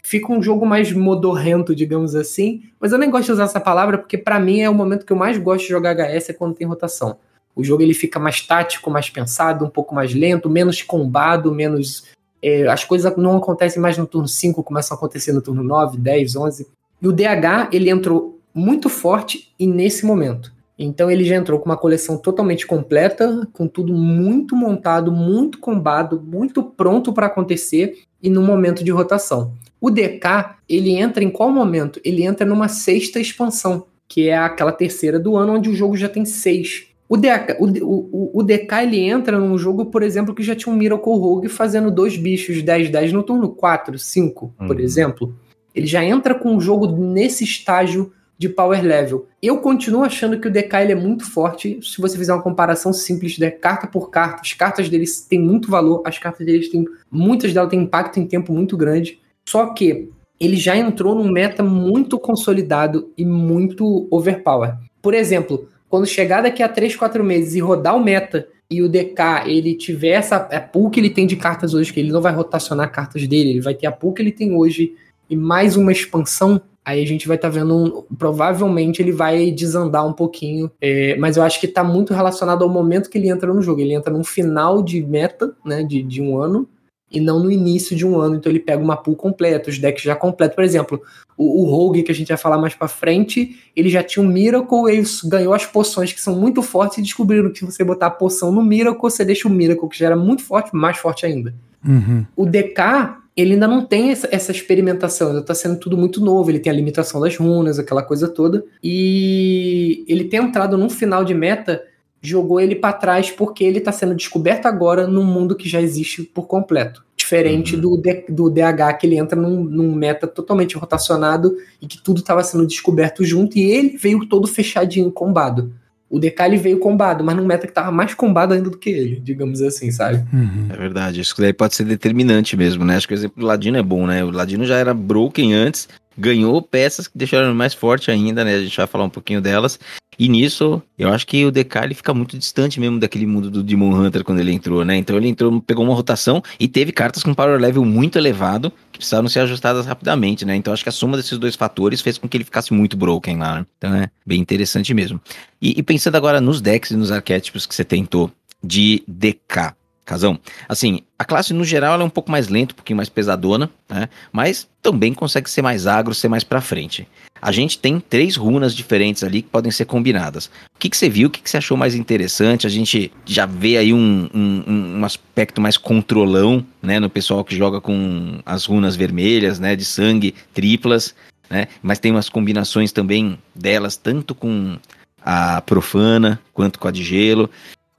fica um jogo mais modorrento, digamos assim. Mas eu nem gosto de usar essa palavra porque para mim é o momento que eu mais gosto de jogar HS é quando tem rotação. O jogo ele fica mais tático, mais pensado, um pouco mais lento, menos combado, menos é, as coisas não acontecem mais no turno 5, começam a acontecer no turno 9, 10, 11. E o DH ele entrou muito forte e nesse momento. Então ele já entrou com uma coleção totalmente completa, com tudo muito montado, muito combado, muito pronto para acontecer e no momento de rotação. O DK, ele entra em qual momento? Ele entra numa sexta expansão, que é aquela terceira do ano, onde o jogo já tem seis. O, DK, o, o, o DK ele entra num jogo, por exemplo, que já tinha um Miracle Rogue fazendo dois bichos 10-10 no turno 4, 5, uhum. por exemplo. Ele já entra com o jogo nesse estágio de power level. Eu continuo achando que o DK ele é muito forte. Se você fizer uma comparação simples de carta por carta, as cartas deles têm muito valor, as cartas deles têm. Muitas delas têm impacto em tempo muito grande. Só que ele já entrou num meta muito consolidado e muito overpower. Por exemplo, quando chegar daqui a 3, 4 meses e rodar o meta e o DK ele tiver essa a pool que ele tem de cartas hoje, que ele não vai rotacionar cartas dele, ele vai ter a pool que ele tem hoje e mais uma expansão aí a gente vai estar tá vendo, um, provavelmente ele vai desandar um pouquinho, é, mas eu acho que está muito relacionado ao momento que ele entra no jogo. Ele entra num final de meta, né, de, de um ano, e não no início de um ano, então ele pega uma pool completa, os decks já completos. Por exemplo, o, o Rogue, que a gente vai falar mais pra frente, ele já tinha um Miracle, ele ganhou as poções que são muito fortes e descobriram que se você botar a poção no Miracle, você deixa o Miracle, que já era muito forte, mais forte ainda. Uhum. O DK, ele ainda não tem essa, essa experimentação, ainda está sendo tudo muito novo. Ele tem a limitação das runas, aquela coisa toda. E ele tem entrado num final de meta, jogou ele para trás porque ele está sendo descoberto agora num mundo que já existe por completo. Diferente uhum. do, do DH, que ele entra num, num meta totalmente rotacionado e que tudo estava sendo descoberto junto, e ele veio todo fechadinho, combado. O Decali veio combado, mas num meta que tava mais combado ainda do que ele, digamos assim, sabe? Uhum. É verdade, isso daí pode ser determinante mesmo, né? Acho que o exemplo do Ladino é bom, né? O Ladino já era broken antes, ganhou peças que deixaram mais forte ainda, né? A gente vai falar um pouquinho delas. E nisso, eu acho que o DK ele fica muito distante mesmo daquele mundo do Demon Hunter quando ele entrou, né? Então ele entrou, pegou uma rotação e teve cartas com power level muito elevado que precisaram ser ajustadas rapidamente, né? Então acho que a soma desses dois fatores fez com que ele ficasse muito broken lá, né? Então é bem interessante mesmo. E, e pensando agora nos decks e nos arquétipos que você tentou de DK, Casão. Assim, a classe no geral é um pouco mais lenta, um pouquinho mais pesadona, né? Mas também consegue ser mais agro, ser mais pra frente. A gente tem três runas diferentes ali que podem ser combinadas. O que, que você viu? O que, que você achou mais interessante? A gente já vê aí um, um, um aspecto mais controlão, né? No pessoal que joga com as runas vermelhas, né? De sangue, triplas, né? Mas tem umas combinações também delas, tanto com a profana quanto com a de gelo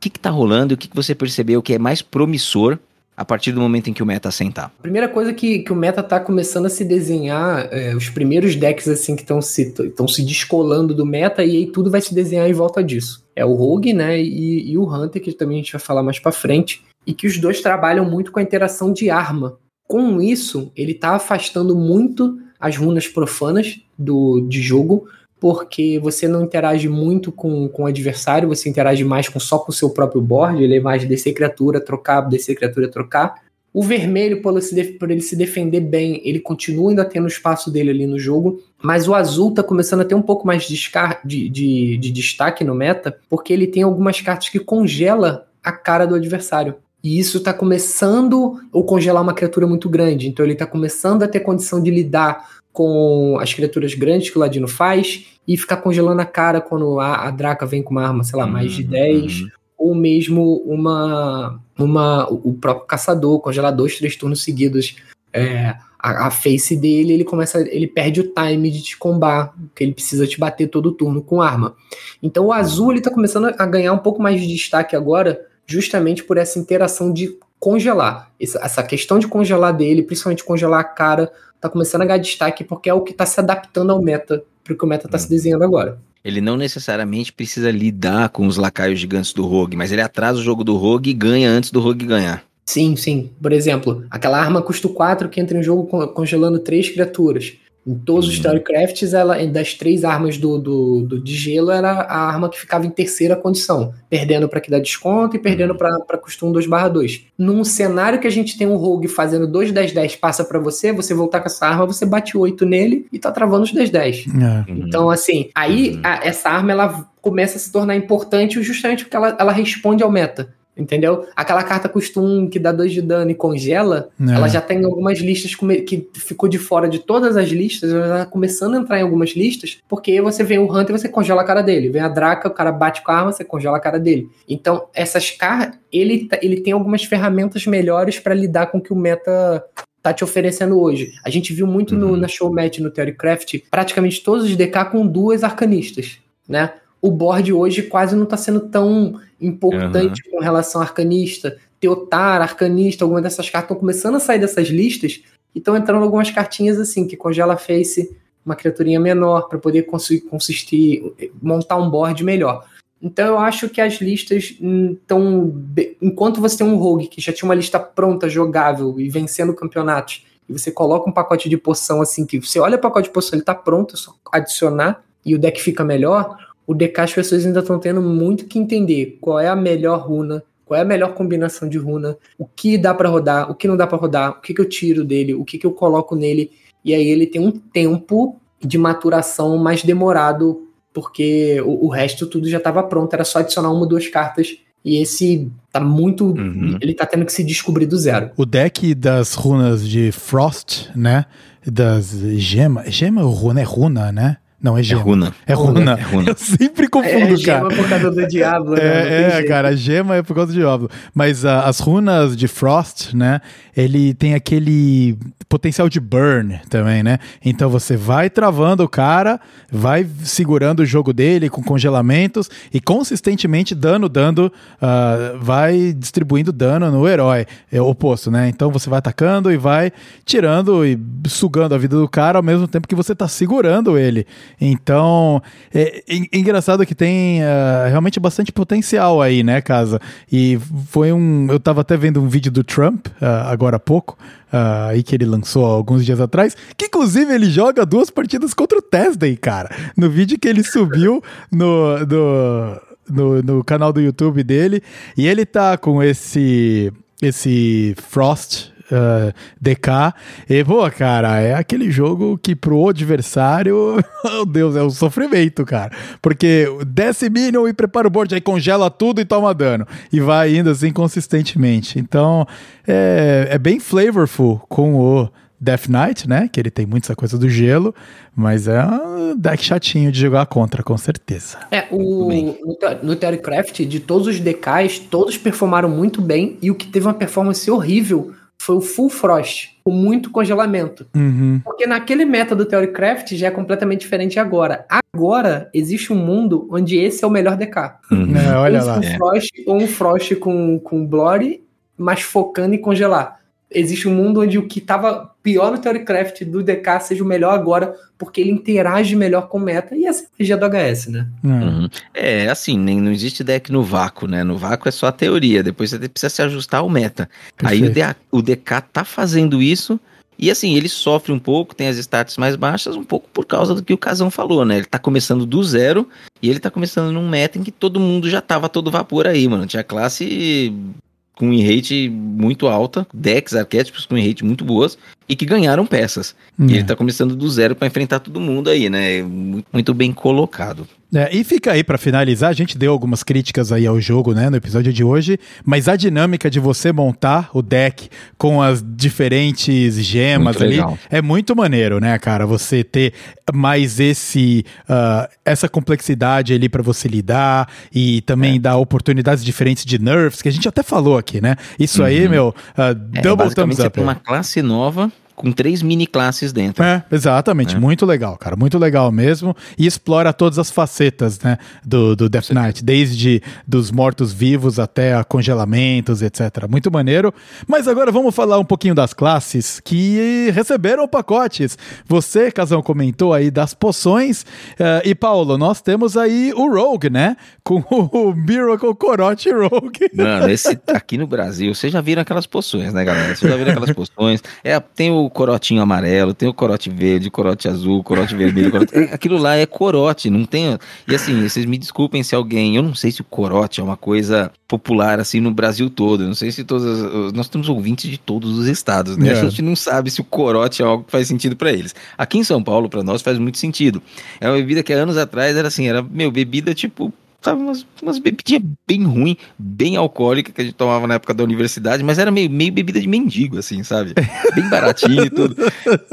que está rolando e o que, que você percebeu que é mais promissor a partir do momento em que o meta assentar? A primeira coisa que, que o meta está começando a se desenhar, é, os primeiros decks assim que estão se, se descolando do meta e aí tudo vai se desenhar em volta disso. É o Rogue, né, e, e o Hunter, que também a gente vai falar mais para frente, e que os dois trabalham muito com a interação de arma. Com isso, ele está afastando muito as runas profanas do, de jogo, porque você não interage muito com, com o adversário, você interage mais com só com o seu próprio board, ele é mais descer criatura, trocar, descer criatura, trocar. O vermelho, por ele, se por ele se defender bem, ele continua ainda tendo o espaço dele ali no jogo, mas o azul tá começando a ter um pouco mais de, de, de, de destaque no meta, porque ele tem algumas cartas que congela a cara do adversário. E isso está começando ou congelar uma criatura muito grande. Então ele está começando a ter condição de lidar com as criaturas grandes que o Ladino faz e ficar congelando a cara quando a, a Draca vem com uma arma, sei lá, mais de 10, uhum. ou mesmo uma, uma o próprio caçador congelar dois, três turnos seguidos. É, a, a, face dele, ele começa, ele perde o time de te combar, que ele precisa te bater todo turno com arma. Então o azul ele tá começando a ganhar um pouco mais de destaque agora, justamente por essa interação de congelar. Essa, essa questão de congelar dele, principalmente congelar a cara tá começando a ganhar destaque porque é o que tá se adaptando ao meta, pro que o meta tá se desenhando agora. Ele não necessariamente precisa lidar com os lacaios gigantes do Rogue, mas ele atrasa o jogo do Rogue e ganha antes do Rogue ganhar. Sim, sim. Por exemplo, aquela arma custa 4 que entra em jogo con- congelando três criaturas. Em todos os Uhum. Storycrafts, ela, das três armas do, do, do- de gelo, era a arma que ficava em terceira condição, perdendo para que dá desconto e perdendo Uhum. para custar um 2/2. Num cenário que a gente tem um rogue fazendo 2 10 10 passa para você, você voltar com essa arma, você bate 8 nele e tá travando os 10 10. É. Então, assim, aí Uhum. a- essa arma ela começa a se tornar importante justamente porque ela, ela responde ao meta. Entendeu? Aquela carta custa um que dá 2 de dano e congela, É. ela já tem algumas listas que ficou de fora de todas as listas, ela tá começando a entrar em algumas listas, porque você vem o Hunter e você congela a cara dele. Vem a Draca, o cara bate com a arma, você congela a cara dele. Então, essas cartas, ele, tá- ele tem algumas ferramentas melhores para lidar com o que o meta tá te oferecendo hoje. A gente viu muito no- Uhum. na Showmatch, no Theorycraft, praticamente todos os DK com duas arcanistas, né? O board hoje quase não tá sendo tão importante com relação a arcanista. Teotar, arcanista, algumas dessas cartas estão começando a sair dessas listas e estão entrando algumas cartinhas assim, que congela face, uma criaturinha menor, para poder conseguir consistir, montar um board melhor. Então eu acho que as listas estão. Enquanto você tem um rogue que já tinha uma lista pronta, jogável e vencendo campeonatos, e você coloca um pacote de poção assim, que você olha o pacote de poção, ele tá pronto, é só adicionar e o deck fica melhor. O DK as pessoas ainda estão tendo muito que entender qual é a melhor runa, qual é a melhor combinação de runa, o que dá para rodar, o que não dá para rodar, o que, que eu tiro dele, o que, que eu coloco nele. E aí ele tem um tempo de maturação mais demorado, porque o, o resto tudo já estava pronto, era só adicionar uma ou duas cartas. E esse tá muito. Uhum. Ele tá tendo que se descobrir do zero. O deck das runas de Frost, né? Das gema. Gema ou runa? É runa, né? Não, é É gema. runa. É runa. É runa. [laughs] Eu sempre confundo, é, cara. gema por causa do Diablo, né? É, é, cara, a gema é por causa do diabo. Mas ah, as runas de Frost, né? Ele tem aquele potencial de burn também, né? Então você vai travando o cara, vai segurando o jogo dele com congelamentos e consistentemente dano, dando, ah, vai distribuindo dano no herói. É o oposto, né? Então você vai atacando e vai tirando e sugando a vida do cara ao mesmo tempo que você tá segurando ele. Então, é, en- engraçado que tem ah, realmente bastante potencial aí, né, casa? E foi um. Eu tava até vendo um vídeo do Trump ah, agora há pouco, ah, aí que ele lançou alguns dias atrás, que inclusive ele joga duas partidas contra o Tesday, cara. No vídeo que ele subiu no. no no, no canal do YouTube dele, e ele tá com esse esse Frost uh, DK. E, pô, cara, é aquele jogo que pro adversário, [laughs] meu Deus, é um sofrimento, cara. Porque desce Minion e prepara o board, aí congela tudo e toma dano. E vai indo assim consistentemente. Então, é, é bem flavorful com o. Death Knight, né? Que ele tem muito essa coisa do gelo, mas é um deck chatinho de jogar contra, com certeza. É, o, no Theorycraft, de todos os DKs, todos performaram muito bem, e o que teve uma performance horrível foi o Full Frost, com muito congelamento. Uhum. Porque naquele meta do Theorycraft já é completamente diferente agora. Agora, existe um mundo onde esse é o melhor DK. Uhum. É, olha um lá. Full Frost ou um Frost com, com Blory, mas focando em congelar. Existe um mundo onde o que estava pior no Theorycraft do DK seja o melhor agora, porque ele interage melhor com o meta, e essa é a magia do HS, né? É. Uhum. É, assim, nem, não existe deck no vácuo, né? No vácuo é só a teoria, depois você precisa se ajustar ao meta. Aí o, Perfeito. DA o DK tá fazendo isso, e assim, ele sofre um pouco, tem as stats mais baixas, um pouco por causa do que o Casão falou, né? Ele tá começando do zero, e ele tá começando num meta em que todo mundo já tava todo vapor aí, mano. Tinha classe com win rate muito alta, decks, arquétipos com win rate muito boas, e que ganharam peças. E É. ele tá começando do zero pra enfrentar todo mundo aí, né? Muito, muito bem colocado. É, e fica aí pra finalizar, a gente deu algumas críticas aí ao jogo, né, no episódio de hoje, mas a dinâmica de você montar o deck com as diferentes gemas Muito ali legal. é muito maneiro, né, cara? Você ter mais esse ah, essa complexidade ali pra você lidar e também dar oportunidades diferentes de nerfs, que a gente até falou aqui, né? Isso aí, Uhum. meu, ah, É, double basicamente thumbs você up. tem uma classe nova com três mini classes dentro. É, exatamente. É. Muito legal, cara. Muito legal mesmo. E explora todas as facetas, né? Do, do Death Knight. Desde dos mortos-vivos até a congelamentos, etc. Muito maneiro. Mas agora vamos falar um pouquinho das classes que receberam pacotes. Você, Casão, comentou aí das poções. eh, e, Paulo, nós temos aí o Rogue, né? Com [laughs] o Miracle Corote Rogue. Mano, esse aqui no Brasil, vocês já viram aquelas poções, né, galera? Vocês já viram aquelas [laughs] poções. É, tem o corotinho amarelo, tem o corote verde, corote azul, corote vermelho. Corote... [laughs] Aquilo lá é corote, não tem. E assim, vocês me desculpem se alguém. Eu não sei se o corote é uma coisa popular assim no Brasil todo. Eu não sei se todas. as- Nós temos ouvintes de todos os estados, né? É. A gente não sabe se o corote é algo que faz sentido pra eles. Aqui em São Paulo, pra nós, faz muito sentido. É uma bebida que há anos atrás era assim, era, meu, bebida tipo. Sabe, umas, umas bebidinhas bem ruim, bem alcoólica que a gente tomava na época da universidade, mas era meio, meio bebida de mendigo, assim, sabe? Bem baratinho e tudo.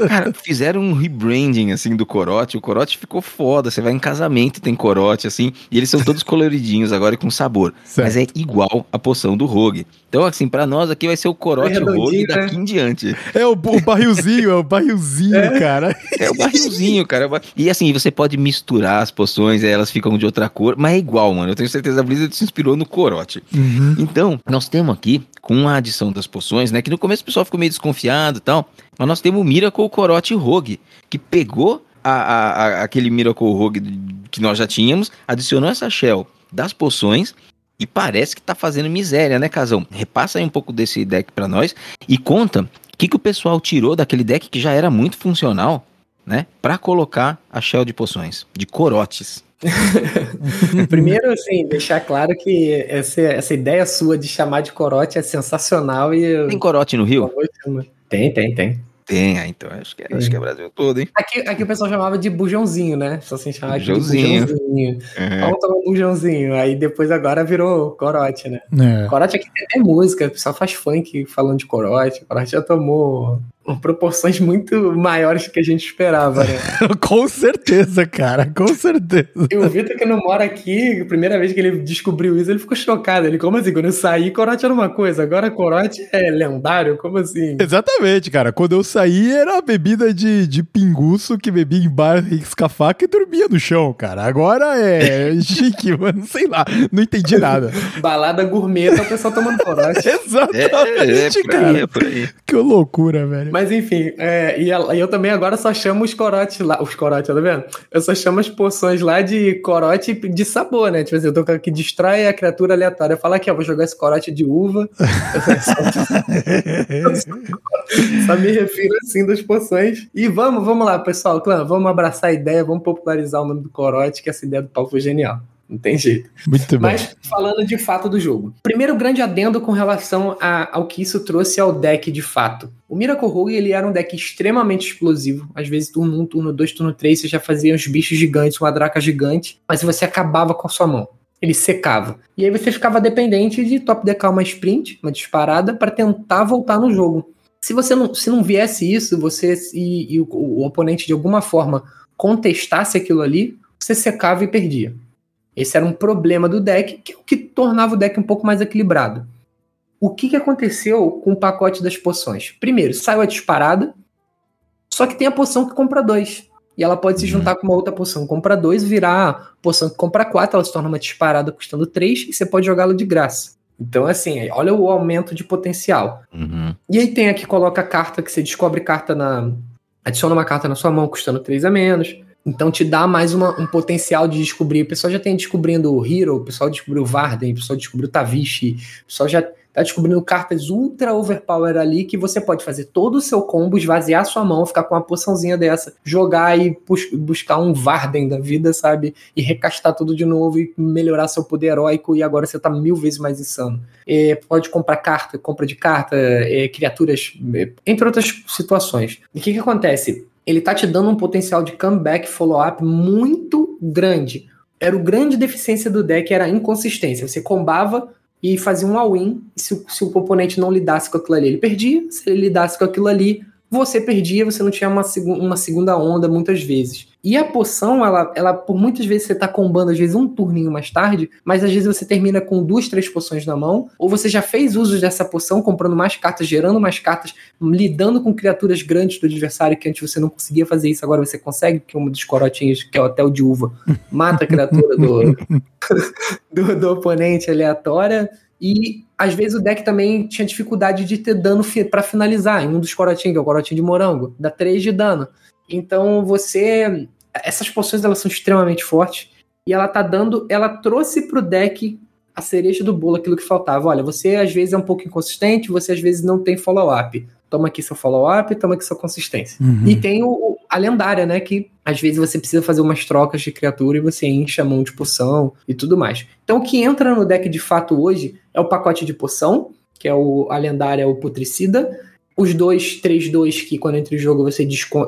Cara, fizeram um rebranding, assim, do corote. O corote ficou foda. Você vai em casamento, tem corote, assim, e eles são todos [laughs] coloridinhos agora e com sabor. Certo. Mas é igual a poção do Rogue. Então, assim, pra nós aqui vai ser o corote É Rogue né? daqui em diante. É o, o barrilzinho, é o barrilzinho, cara. É o barrilzinho, cara. é E assim, você pode misturar as poções, aí elas ficam de outra cor, mas é igual, mano. Eu tenho certeza que a Blizzard se inspirou no corote. Uhum. Então, nós temos aqui, com a adição das poções, né? Que no começo o pessoal ficou meio desconfiado e tal. Mas nós temos o Miracle Corote Rogue, que pegou a, a- a- aquele Miracle Rogue que nós já tínhamos, adicionou essa shell das poções. E parece que tá fazendo miséria, né, Casão? Repassa aí um pouco desse deck pra nós e conta o que, que o pessoal tirou daquele deck que já era muito funcional, né? Pra colocar a shell de poções, de corotes. [laughs] Primeiro, assim, deixar claro que essa, essa ideia sua de chamar de corote é sensacional e. Tem corote no Rio? Tem, tem, tem. Tem, ah, então acho que, é, acho que é Brasil todo, hein? Aqui, aqui o pessoal chamava de bujãozinho, né? Só assim chamava aqui de Bujãozinho. bujãozinho. É. Vamos tomar um bujãozinho. Aí depois agora virou corote, né? É. Corote aqui tem até música, o pessoal faz funk falando de corote. Corote já tomou proporções muito maiores do que a gente esperava, né? [laughs] com certeza, cara, com certeza. E o Vitor, que não mora aqui, a primeira vez que ele descobriu isso, ele ficou chocado. Ele, como assim? Quando eu saí, corote era uma coisa, agora corote é lendário? Como assim? Exatamente, cara. Quando eu saí, era a bebida de, de pinguço que bebia em bar, risca-faca e dormia no chão, cara. Agora é [laughs] chique, mano. Sei lá, não entendi nada. Balada gourmet, tá o pessoal tomando corote. [laughs] Exatamente, por aí, cara. é aí. Que loucura, velho. Mas enfim, é, e a- e eu também agora só chamo os corotes lá. Os corotes, tá vendo? Eu só chamo as poções lá de corote de sabor, né? Tipo assim, eu tô que distrai a criatura aleatória. Eu falo aqui, ó, vou jogar esse corote de uva. [laughs] Só me refiro assim das poções. E vamos, vamos lá, pessoal. Clã, vamos abraçar a ideia, vamos popularizar o nome do corote, que essa ideia do Paulo foi genial. Não tem jeito. Muito bem. Mas falando de fato do jogo. Primeiro grande adendo com relação a- ao que isso trouxe ao deck de fato. O Miracle Rogue ele era um deck extremamente explosivo. Às vezes turno 1, turno 2, turno 3 você já fazia uns bichos gigantes, uma draca gigante, mas você acabava com a sua mão. Ele secava. E aí você ficava dependente de top deckar uma sprint, uma disparada, para tentar voltar no jogo. Se você não, se não viesse isso, você e, e o, o oponente de alguma forma contestasse aquilo ali, você secava e perdia. Esse era um problema do deck, que é o que tornava o deck um pouco mais equilibrado. O que, que aconteceu com o pacote das poções? Primeiro, saiu a disparada, só que tem a poção que compra dois. E ela pode se juntar com uma outra poção que compra dois, virar a poção que compra quatro, ela se torna uma disparada custando três, e você pode jogá-la de graça. Então, assim, olha o aumento de potencial. Uhum. E aí tem aqui, coloca a carta que você descobre carta na. Adiciona uma carta na sua mão, custando 3 a menos. Então te dá mais uma- um potencial de descobrir. O pessoal já tem descobrindo o Hero, o pessoal descobriu o Varden, o pessoal descobriu o Tavishi, o pessoal já tá descobrindo cartas ultra overpower ali que você pode fazer todo o seu combo, esvaziar sua mão, ficar com uma poçãozinha dessa, jogar e bus- buscar um Varden da vida, sabe? E recastar tudo de novo e melhorar seu poder heróico e agora você tá mil vezes mais insano. É, pode comprar carta, compra de carta, é, criaturas, é, entre outras situações. E o que, que acontece? Ele tá te dando um potencial de comeback follow-up muito grande. Era o grande deficiência do deck, era a inconsistência. Você combava e fazia um all-in. Se, se o oponente não lidasse com aquilo ali, ele perdia. Se ele lidasse com aquilo ali, você perdia, você não tinha uma, segu- uma segunda onda muitas vezes. E a poção, ela, ela por muitas vezes você tá combando, às vezes um turninho mais tarde, mas às vezes você termina com duas, três poções na mão, ou você já fez uso dessa poção, comprando mais cartas, gerando mais cartas, lidando com criaturas grandes do adversário, que antes você não conseguia fazer isso, agora você consegue, que um dos corotinhos, que é o hotel de uva, mata a criatura do, [laughs] do, do oponente aleatória. E às vezes o deck também tinha dificuldade de ter dano fi para finalizar. Em um dos corotinhos, que é o corotinho de morango, dá 3 de dano. Então você essas poções elas são extremamente fortes e ela tá dando, ela trouxe pro deck a cereja do bolo, aquilo que faltava. Olha, você às vezes é um pouco inconsistente, você às vezes não tem follow-up. Toma aqui seu follow-up, toma aqui sua consistência. Uhum. E tem o, a lendária, né? Que às vezes você precisa fazer umas trocas de criatura e você enche a mão de poção e tudo mais. Então o que entra no deck de fato hoje é o pacote de poção, que é o, a lendária, o putricida os dois 3-2 que quando entra em jogo você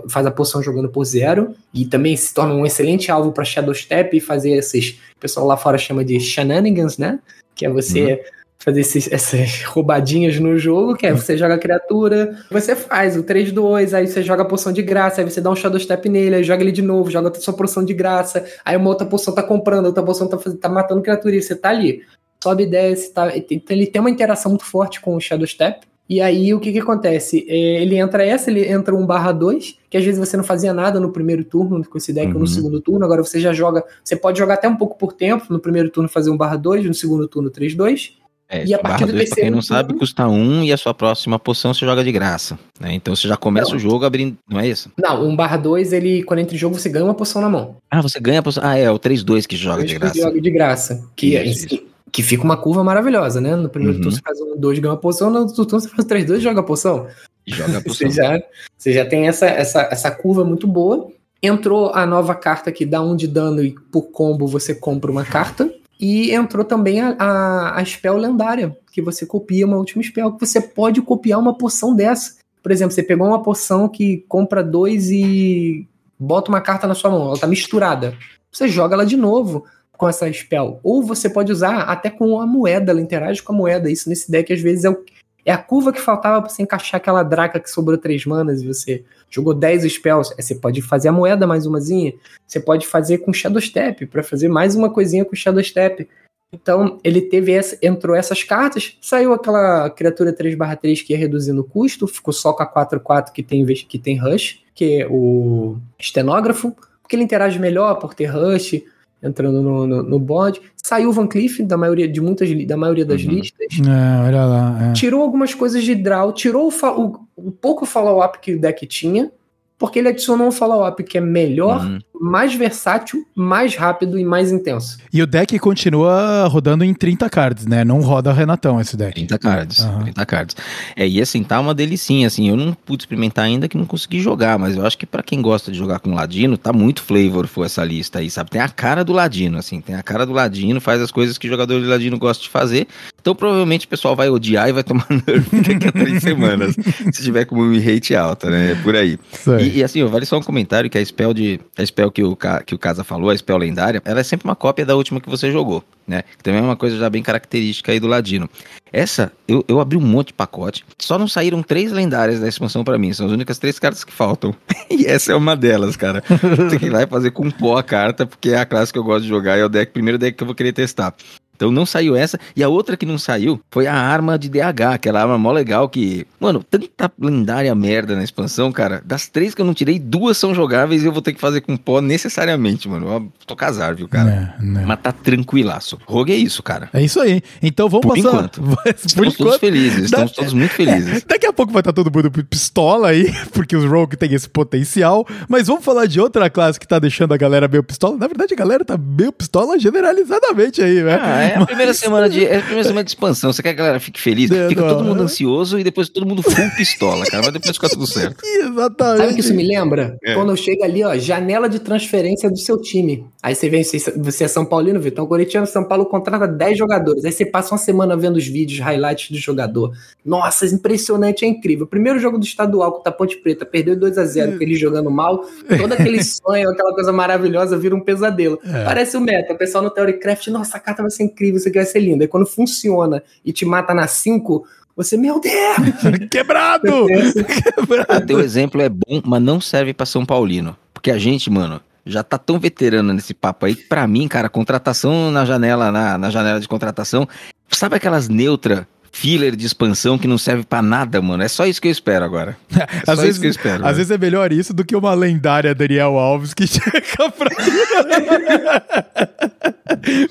faz a poção jogando por zero e também se torna um excelente alvo para Shadow Step e fazer esses, o pessoal lá fora chama de shenanigans, né? Que é você uhum. fazer esses, essas roubadinhas no jogo, que é uhum. você joga a criatura, você faz o 3-2, aí você joga a poção de graça, aí você dá um Shadow Step nele, aí joga ele de novo, joga a sua poção de graça, aí uma outra poção tá comprando, outra poção tá, tá matando criatura e você tá ali. Sobe e desce, tá, então ele tem uma interação muito forte com o Shadow Step. E aí o que que acontece? É, ele entra essa, ele entra 1 barra 2, que às vezes você não fazia nada no primeiro turno com esse deck uhum. ou no segundo turno, agora você já joga, você pode jogar até um pouco por tempo, no primeiro turno fazer 1 barra 2, no segundo turno 3, 2. É, e a partir do terceiro. Pra quem não turno, sabe, custa 1 e a sua próxima poção você joga de graça. Né? Então você já começa não. o jogo abrindo. Não é isso? Não, 1 barra 2, ele, quando entra em jogo, você ganha uma poção na mão. Ah, você ganha a poção. Ah, é, o 3-2 que joga 3, de graça. Que joga de graça. Que isso, é, isso que fica uma curva maravilhosa, né? No primeiro uhum. turno você faz um 2 ganha uma poção, no outro turno você faz 3 2 joga a poção. Joga a [laughs] poção. você, já, você já tem essa, essa, essa curva muito boa. Entrou a nova carta que dá um de dano e por combo você compra uma carta. E entrou também a, a, a spell lendária, que você copia uma última spell, que você pode copiar uma poção dessa. Por exemplo, você pegou uma poção que compra dois e bota uma carta na sua mão, ela tá misturada. Você joga ela de novo com essa spell. Ou você pode usar até com a moeda, ela interage com a moeda. Isso nesse deck às vezes é, o, é a curva que faltava para você encaixar aquela draca que sobrou três manas e você jogou 10 spells. Você pode fazer a moeda mais umazinha. Você pode fazer com Shadow Step, para fazer mais uma coisinha com Shadow Step. Então, ele teve essa, entrou essas cartas, saiu aquela criatura 3/3 que ia reduzindo o custo, ficou só com a 4/4 que tem que tem rush, que é o estenógrafo, porque ele interage melhor por ter rush, entrando no, no, no bode. Saiu o Van Cliff da maioria, de muitas, da maioria das uhum. listas. É, olha lá. É. Tirou algumas coisas de draw, tirou o, o, o pouco follow-up que o deck tinha, porque ele adicionou um follow-up que é melhor, uhum. Mais versátil, mais rápido e mais intenso. E o deck continua rodando em 30 cards, né? Não roda Renatão esse deck. 30 cards, uhum. 30 cards. É, e assim, tá uma delicinha, assim, eu não pude experimentar ainda que não consegui jogar, mas eu acho que para quem gosta de jogar com Ladino, tá muito flavorful essa lista aí, sabe? Tem a cara do Ladino, assim, tem a cara do Ladino, faz as coisas que o jogador de Ladino gosta de fazer, então provavelmente o pessoal vai odiar e vai tomar [laughs] nerf daqui a três semanas, se tiver com uma rate alta, né? É por aí. E, e, assim, vale só um comentário que a spell de a spell que o, que o Casa falou, a spell lendária, ela é sempre uma cópia da última que você jogou, né? Também é uma coisa já bem característica aí do Ladino. Essa, eu, eu abri um monte de pacote, só não saíram três lendárias da expansão para mim, são as únicas três cartas que faltam. [laughs] e essa é uma delas, cara. Tem que ir lá e fazer com pó a carta, porque é a classe que eu gosto de jogar, é o deck, primeiro deck que eu vou querer testar. Então não saiu essa. E a outra que não saiu foi a arma de DH, aquela arma mó legal que. Mano, tanta lendária merda na expansão, cara. Das três que eu não tirei, duas são jogáveis e eu vou ter que fazer com pó necessariamente, mano. Eu tô casar, viu, cara? Não, não. Mas tá tranquilaço. Rogue é isso, cara. É isso aí. Então vamos Por passar. Enquanto. [laughs] Por estamos enquanto. todos felizes, estamos da... todos muito felizes. É, daqui a pouco vai estar tá todo mundo pistola aí, [laughs] porque os Rogue tem esse potencial. Mas vamos falar de outra classe que tá deixando a galera meio pistola. Na verdade, a galera tá meio pistola generalizadamente aí, né? Ah, é a primeira semana de, é a primeira [laughs] semana de expansão. Você quer que a galera fique feliz? É, fica todo mundo ansioso e depois todo mundo full pistola, cara. Mas depois fica tudo certo. [laughs] Exatamente. Sabe o que isso me lembra? É. Quando chega ali, ó, janela de transferência do seu time. Aí você vem, você é São Paulino, Vitão Coritiano, São Paulo contrata 10 jogadores. Aí você passa uma semana vendo os vídeos, highlights do jogador. Nossa, impressionante, é incrível. Primeiro jogo do estadual com o Ponte Preta, perdeu 2 a 0 é. ele jogando mal. Todo aquele [laughs] sonho, aquela coisa maravilhosa vira um pesadelo. É. Parece o meta. O pessoal no Theorycraft, nossa, a carta vai ser incrível, isso aqui vai ser lindo. Aí quando funciona e te mata na 5, você, meu Deus! [laughs] Quebrado! [laughs] Quebrado! Teu exemplo é bom, mas não serve para São Paulino. Porque a gente, mano, já tá tão veterano nesse papo aí, que pra mim, cara, contratação na janela, na, na janela de contratação, sabe aquelas neutra filler de expansão que não serve pra nada, mano. É só isso que eu espero agora. [laughs] É às só vezes, isso que eu espero. Às velho. vezes é melhor isso do que uma lendária Daniel Alves que [laughs] chega pra [laughs]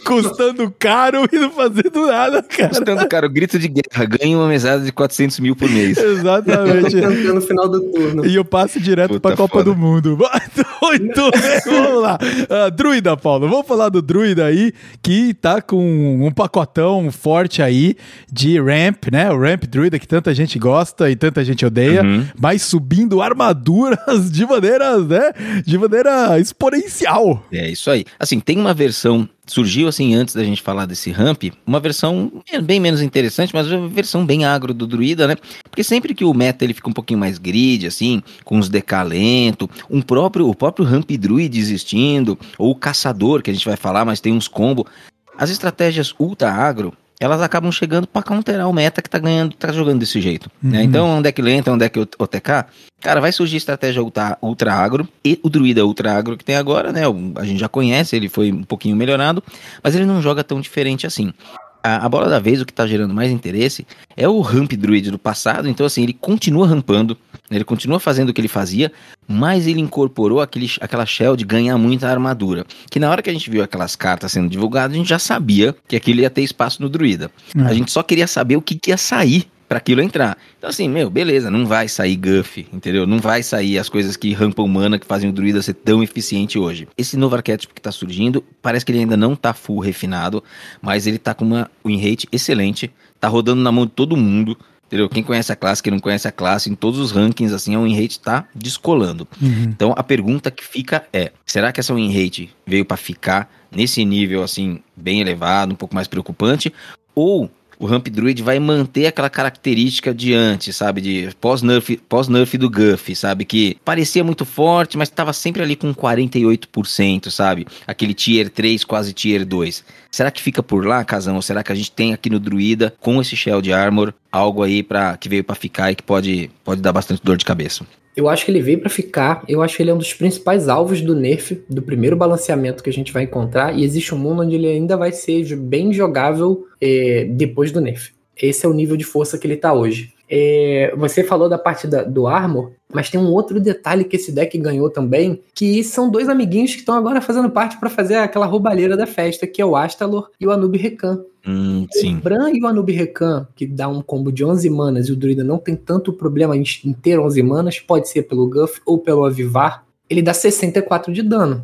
custando caro e não fazendo nada, cara. Custando, cara, o grito de guerra ganha uma mesada de 400 mil por mês. Exatamente. No final do turno. E eu passo direto Puta pra Copa foda. do Mundo. Muito bem, vamos lá. Ah, druida, Paulo. Vamos falar do Druida aí, que tá com um pacotão forte aí de ramp, né? O ramp Druida que tanta gente gosta e tanta gente odeia, Uhum. mas subindo armaduras [laughs] de maneira, né? De maneira exponencial. É isso aí. Assim, tem uma versão. Surgiu assim antes da gente falar desse ramp, uma versão bem menos interessante, mas uma versão bem agro do druida, né? Porque sempre que o meta ele fica um pouquinho mais grid, assim, com os decalento, um próprio, o próprio ramp druid existindo, ou o caçador, que a gente vai falar, mas tem uns combo. As estratégias ultra agro, elas acabam chegando pra counterar o meta que tá ganhando, tá jogando desse jeito. né? Uhum. Então, um deck lento, um deck OTK, cara, vai surgir estratégia ultra, agro e o druida ultra agro que tem agora, né? A gente já conhece, ele foi um pouquinho melhorado, mas ele não joga tão diferente assim. A, a bola da vez, o que tá gerando mais interesse é o ramp druid do passado, então assim, ele continua rampando, ele continua fazendo o que ele fazia, mas ele incorporou aquele, aquela shell de ganhar muita armadura. Que na hora que a gente viu aquelas cartas sendo divulgadas, a gente já sabia que aquilo ia ter espaço no druida. É. A gente só queria saber o que, que ia sair pra aquilo entrar. Então assim, meu, beleza, não vai sair Guff, entendeu? Não vai sair as coisas que rampam mana que fazem o druida ser tão eficiente hoje. Esse novo arquétipo que tá surgindo, parece que ele ainda não tá full refinado, mas ele tá com uma win rate excelente, tá rodando na mão de todo mundo. Entendeu? Quem conhece a classe, quem não conhece a classe, em todos os rankings, assim, a win rate tá descolando. Então a pergunta que fica é: será que essa win rate veio para ficar nesse nível assim bem elevado, um pouco mais preocupante, ou o Ramp Druid vai manter aquela característica de antes, sabe, de pós-nerf, pós-nerf do Guff, sabe, que parecia muito forte, mas estava sempre ali com 48%, sabe? Aquele tier 3, quase tier 2. Será que fica por lá, Casão? Ou será que a gente tem aqui no Druida, com esse Shell de Armor, algo aí para que veio para ficar e que pode, pode dar bastante dor de cabeça? Eu acho que ele veio pra ficar. Eu acho que ele é um dos principais alvos do nerf, do primeiro balanceamento que a gente vai encontrar. E existe um mundo onde ele ainda vai ser bem jogável é, depois do nerf. Esse é o nível de força que ele tá hoje. É, você falou da parte da- do Armor, mas tem um outro detalhe que esse deck ganhou também, que são dois amiguinhos que estão agora fazendo parte pra fazer aquela roubalheira da festa, que é o Astalor e o Anub Rekan. Hum. O Bran e o Anub Rekan, que dá um combo de 11 manas, e o Druida não tem tanto problema em, ter 11 manas, pode ser pelo Guff ou pelo Avivar, ele dá 64 de dano.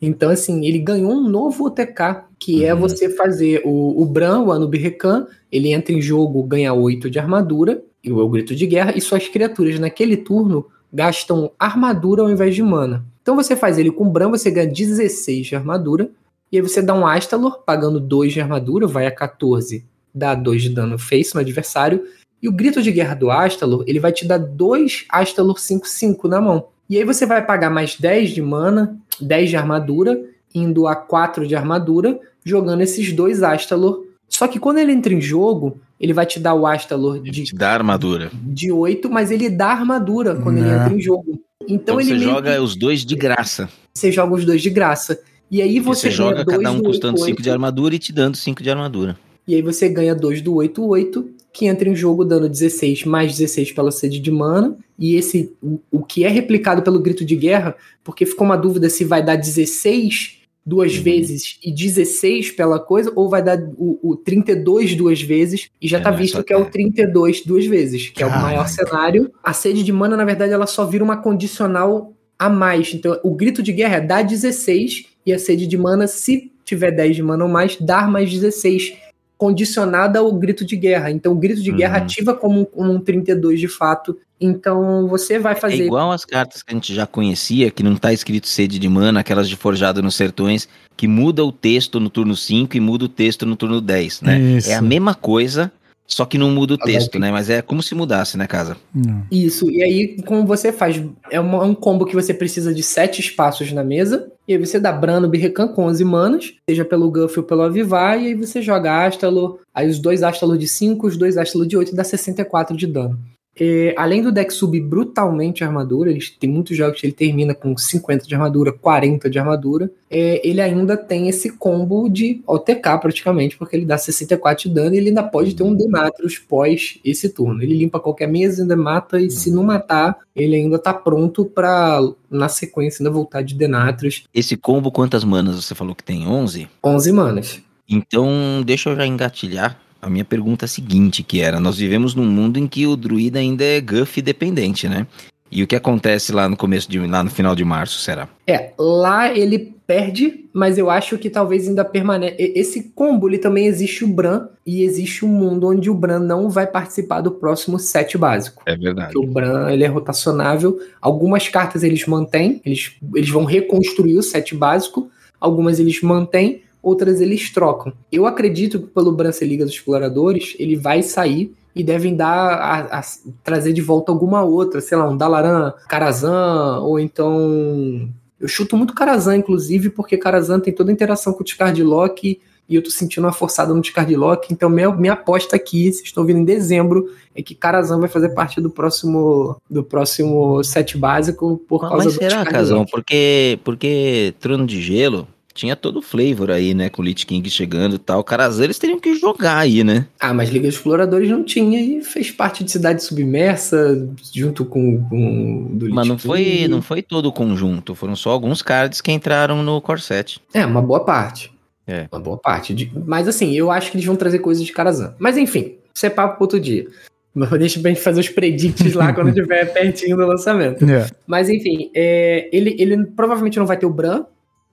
Então, assim, ele ganhou um novo OTK, que é Uhum. você fazer o, o Bran, o Anub Rekan, ele entra em jogo, ganha 8 de armadura, e o grito de guerra, e suas criaturas naquele turno gastam armadura ao invés de mana. Então você faz ele com Bran, você ganha 16 de armadura, e aí você dá um Astalor, pagando 2 de armadura, vai a 14, dá 2 de dano face no adversário. E o grito de guerra do Astalor, ele vai te dar 2 Astalor 5-5 na mão. E aí você vai pagar mais 10 de mana, 10 de armadura, indo a 4 de armadura, jogando esses dois Astalor. Só que quando ele entra em jogo, ele vai te dar o Astalor Ele de, te dá armadura. de 8, mas ele dá armadura quando ele Né. entra em jogo. Então, Então, ele você joga que- os dois de graça. você joga os dois de graça. E aí você, Você, joga cada um do custando 5 de 8-8. armadura e te dando 5 de armadura. E aí você ganha 2 do 8-8, que entra em jogo dando 16 mais 16 pela sede de mana. E esse, o, o que é replicado pelo grito de guerra, porque ficou uma dúvida se vai dar 16 duas Uhum. vezes e 16 pela coisa, ou vai dar o, o 32 duas vezes, e já É, tá é visto que é o ter. 32 duas vezes, que é o Caraca. maior cenário. A sede de mana, na verdade, ela só vira uma condicional a mais. Então, o grito de guerra é dar 16 e a sede de mana, se tiver 10 de mana ou mais, dar mais 16, condicionada ao grito de guerra. Então, o grito de guerra Uhum. ativa como um, um 32 de fato. Então, você vai É fazer. igual as cartas que a gente já conhecia, que não tá escrito sede de mana, aquelas de forjado nos sertões, que muda o texto no turno 5 e muda o texto no turno 10, né? Isso. É a mesma coisa, só que não muda o texto, né? Mas é como se mudasse, né, casa? Não. Isso, e aí, como você faz? É uma- um combo que você precisa de 7 espaços na mesa, e aí você dá Brano Birrecan com 11 manas, seja pelo Guff ou pelo Avivar, e aí você joga Astalo, aí os dois Astalo de 5, os dois Astalo de 8, dá 64 de dano. Além do deck subir brutalmente a armadura, ele, tem muitos jogos que ele termina com 50 de armadura, 40 de armadura, é, ele ainda tem esse combo de OTK praticamente, porque ele dá 64 de dano e ele ainda pode ter um Denatrius pós esse turno. Ele limpa qualquer mesa, ainda mata, e se não matar, ele ainda tá pronto pra, na sequência, ainda voltar de Denatrius. Esse combo, quantas manas você falou que tem? 11? 11 manas. Então, deixa eu já engatilhar a minha pergunta seguinte, que era, nós vivemos num mundo em que o druida ainda é guff dependente, né? E o que acontece lá no começo de lá no final de março, será? É, lá ele perde, mas eu acho que talvez ainda permaneça. Esse combo, ele também existe o Bran, e existe um mundo onde o Bran não vai participar do próximo set básico. É verdade. Porque o Bran, ele é rotacionável. Algumas cartas eles mantêm, eles, eles vão reconstruir o set básico, algumas eles mantêm, outras eles trocam. Eu acredito que pelo Bran ser Liga dos Exploradores, ele vai sair e devem dar a, a, trazer de volta alguma outra, sei lá, um Dalaran, Karazhan, ou então. Eu chuto muito Karazhan, inclusive, porque Karazhan tem toda a interação com o Discard Lock e eu tô sentindo uma forçada no Discard Lock, então minha, minha aposta aqui, vocês estão vindo em dezembro, é que Karazhan vai fazer parte do próximo do próximo set básico por causa Mas do será, Discard Casão? Lock. Porque, porque Trono de Gelo tinha todo o flavor aí, né? Com o Lich King chegando e tal. Caras, eles teriam que jogar aí, né? Ah, mas Liga dos Exploradores não tinha e fez parte de Cidade Submersa junto com, com do Mas não Lich foi, King. não foi todo o conjunto. Foram só alguns cards que entraram no Corset. É, uma boa parte. É. Uma boa parte. De- Mas assim, eu acho que eles vão trazer coisas de Karazhan. Mas enfim, isso é papo pro outro dia. [laughs] Deixa pra gente fazer os predicts lá quando [laughs] estiver pertinho do lançamento. É. Mas enfim, é, ele, ele provavelmente não vai ter o Bran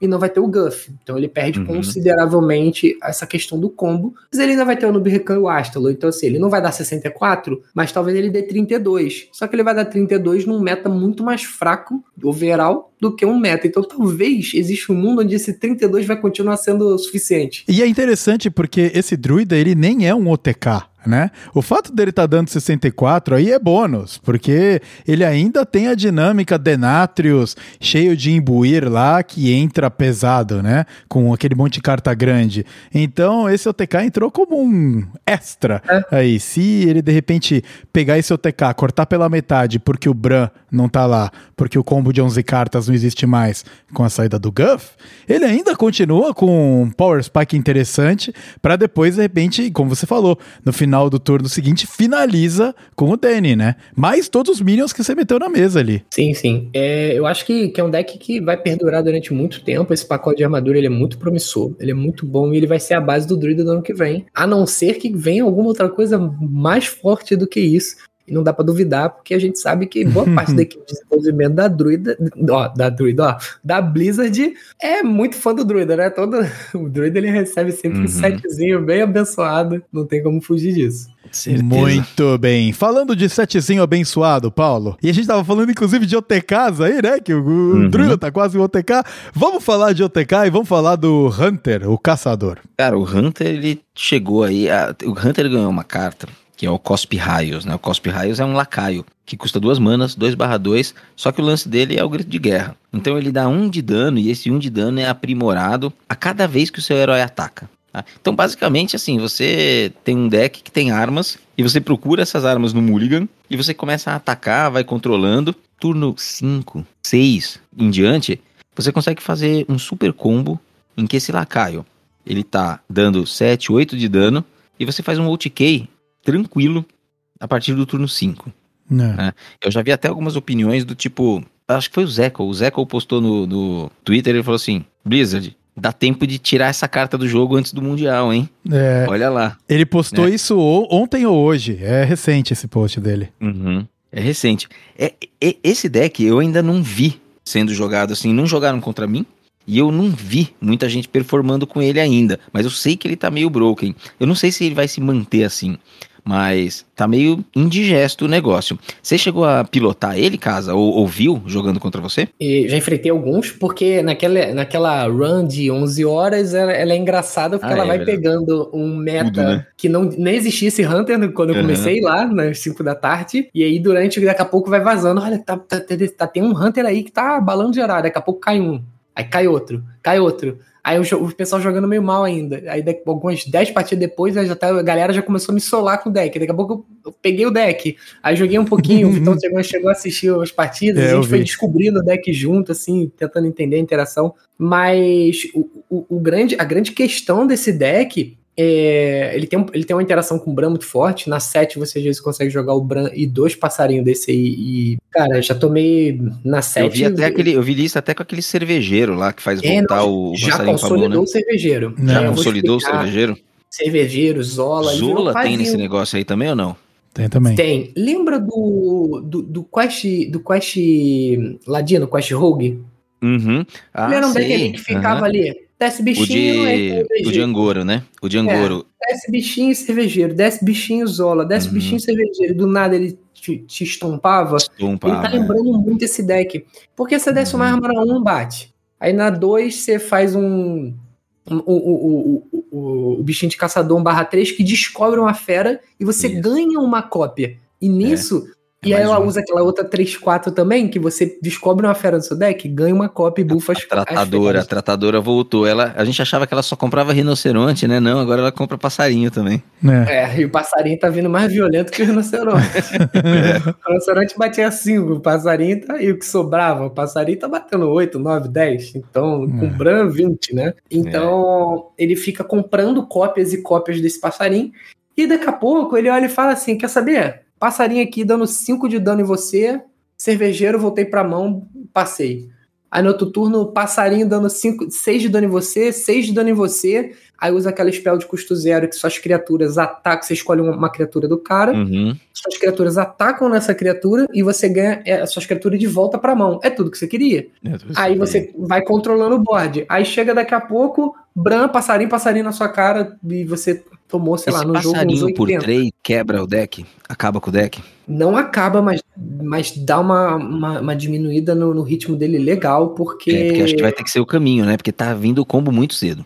e não vai ter o Guff. Então ele perde Uhum. consideravelmente essa questão do combo. Mas ele ainda vai ter o Nubirkan e o Astalo. Então assim, ele não vai dar 64, mas talvez ele dê 32. Só que ele vai dar 32 num meta muito mais fraco, overall, do que um meta. Então talvez exista um mundo onde esse 32 vai continuar sendo o suficiente. E é interessante porque esse druida, ele nem é um OTK, né? O fato dele estar dando 64 aí é bônus, porque ele ainda tem a dinâmica Denatrius cheio de imbuir lá que entra pesado, né? Com aquele monte de carta grande. Então esse OTK entrou como um extra aí. Se ele de repente pegar esse OTK, cortar pela metade porque o Bran não tá lá, porque o combo de 11 cartas não existe mais com a saída do Guff, ele ainda continua com um Power Spike interessante para depois, de repente, como você falou, no final do turno seguinte, finaliza com o Danny, né? Mais todos os minions que você meteu na mesa ali. Sim, sim. É, eu acho que, que é um deck que vai perdurar durante muito tempo. Esse pacote de armadura ele é muito promissor, ele é muito bom e ele vai ser a base do druida do ano que vem. A não ser que venha alguma outra coisa mais forte do que isso. E não dá pra duvidar, porque a gente sabe que boa [laughs] parte da equipe de desenvolvimento da druida, ó, da druida, ó, da Blizzard é muito fã do druida, né? Todo, [laughs] o druida ele recebe sempre Uhum. um setzinho bem abençoado, não tem como fugir disso. Muito bem. Falando de setzinho abençoado, Paulo, e a gente tava falando inclusive de OTKs aí, né? Que o, o Uhum. Druida tá quase um OTK. Vamos falar de OTK e vamos falar do Hunter, o caçador. Cara, o Hunter, ele chegou aí. a- o Hunter ganhou uma carta, que é o Cospe Raios, né? O Cospe Raios é um lacaio, que custa duas manas, 2 barra 2, só que o lance dele é o grito de guerra. Então ele dá um de dano, e esse um de dano é aprimorado a cada vez que o seu herói ataca. tá? Então, basicamente, assim, você tem um deck que tem armas, e você procura essas armas no Mulligan, e você começa a atacar, vai controlando. Turno 5, 6 em diante, você consegue fazer um super combo em que esse lacaio ele tá dando 7, 8 de dano, e você faz um OTK tranquilo a partir do turno 5. É. Eu já vi até algumas opiniões do tipo. Acho que foi o Zeco. O Zeco postou no, no Twitter ele falou assim: Blizzard, dá tempo de tirar essa carta do jogo antes do Mundial, hein? É, Olha lá. ele postou Né? isso ontem ou hoje. É recente esse post dele. Uhum. É recente. É, é- esse deck eu ainda não vi sendo jogado assim. Não jogaram contra mim. E eu não vi muita gente performando com ele ainda. Mas eu sei que ele tá meio broken. Eu não sei se ele vai se manter assim. Mas tá meio indigesto o negócio. Você chegou a pilotar ele, casa? Ou ouviu jogando contra você? E já enfrentei alguns, porque naquela, naquela run de 11 horas ela, ela é engraçada porque Ah, ela é vai verdade. pegando um meta Tudo, né? que não nem existia esse Hunter no- quando eu comecei lá, nas 5 da tarde, e aí durante, daqui a pouco vai vazando, olha, tá, tá- tá- tá- tem um Hunter aí que tá balando geral, daqui a pouco cai um. Aí cai outro, cai outro. Aí o, o pessoal jogando meio mal ainda. Aí daqui, algumas 10 partidas depois, aí já tá, a galera já começou a me solar com o deck. Daqui a pouco eu, eu peguei o deck. Aí joguei um pouquinho, o [laughs] Vitão chegou, chegou a assistir as partidas, É, a gente foi descobrindo o deck junto, assim, tentando entender a interação. Mas o, o- o grande, a grande questão desse deck é, ele, tem, um- ele tem uma interação com o Bran muito forte. Na 7 você às vezes consegue jogar o Bran e dois passarinhos desse aí. E, cara, já tomei na 7. Eu vi até aquele, eu vi lista até com aquele cervejeiro lá que faz É, voltar não, o já passarinho pra mão, consolidou né? o cervejeiro. Não. Já consolidou o cervejeiro? Cervejeiro, Zola. Zola tem nesse negócio aí também ou não? Tem também. Tem. Lembra do, do, do Quest. Do Quest Ladino, Quest Rogue? Uhum. Ah, Ele era um que ficava Aham. ali. Desce O bichinho, aí de, o de. Angoro, né? O de Angoro. Desce bichinho e cervejeiro. Desce bichinho Zola. Desce Uhum. bichinho cervejeiro. Do nada ele te, te estompava. Estompa, Ele tá né? lembrando muito esse deck. Porque você desce uma Uhum. arma na 1, bate. Aí na 2 você faz um. um- o, o, o, o, o bichinho de caçador 1 barra 3 que descobre uma fera e você Isso. ganha uma cópia. E nisso. É e aí ela um. usa aquela outra 3-4 também, que você descobre uma fera no seu deck, ganha uma cópia e bufa as as Tratadora, a feras. tratadora voltou. Ela, a gente achava que ela só comprava rinoceronte, né? Não, agora ela compra passarinho também. É. É, e o passarinho tá vindo mais violento que o rinoceronte. [laughs] o rinoceronte batia 5, o passarinho tá aí, o que sobrava. O passarinho tá batendo 8, 9, 10. Então, com É. Bran, 20, né? Então, ele fica comprando cópias e cópias desse passarinho. E daqui a pouco ele olha e fala assim: quer saber? Passarinho aqui dando 5 de dano em você, cervejeiro, voltei pra mão, passei. Aí no outro turno, passarinho dando 6 de dano em você, 6 de dano em você. Aí usa aquela spell de custo zero que suas criaturas atacam. Você escolhe uma, criatura do cara, Uhum. suas criaturas atacam nessa criatura e você ganha é, as suas criaturas de volta pra mão. É tudo que você queria. Aí você vai controlando o board. Aí chega daqui a pouco, Bran, passarinho, passarinho na sua cara e você tomou, sei Esse lá, no jogo uns passarinho por 80. 3 quebra o deck? Acaba com o deck? Não acaba, mas, mas dá uma, uma, uma diminuída no, no ritmo dele legal, porque, É, porque acho que vai ter que ser o caminho, né? Porque tá vindo o combo muito cedo.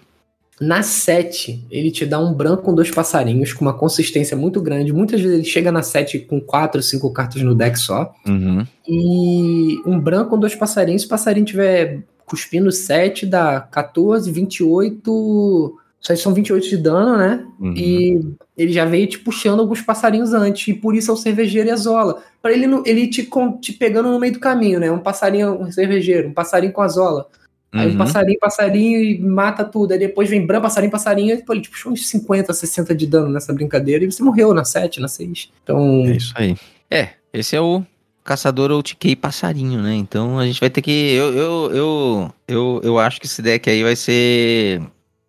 na 7 ele te dá um branco com dois passarinhos, com uma consistência muito grande. Muitas vezes ele chega na 7 com 4, 5 cartas no deck só. Uhum. E um branco com dois passarinhos. Se o passarinho tiver cuspindo 7, dá 14, 28. Isso aí são 28 de dano, né? Uhum. E ele já veio te puxando alguns passarinhos antes. E por isso é o cervejeiro e a zola. Pra ele, não- ele te, te pegando no meio do caminho, né? Um passarinho, um cervejeiro, um passarinho com a zola. Aí um Uhum. passarinho, passarinho e mata tudo. Aí depois vem Bran, passarinho, passarinho. E, pô, ele te puxou uns 50, 60 de dano nessa brincadeira. E você morreu na 7, na 6. Então. É isso aí. É, esse é o caçador OTK passarinho, né? Então a gente vai ter que. Eu, eu, eu, eu, eu acho que esse deck aí vai ser.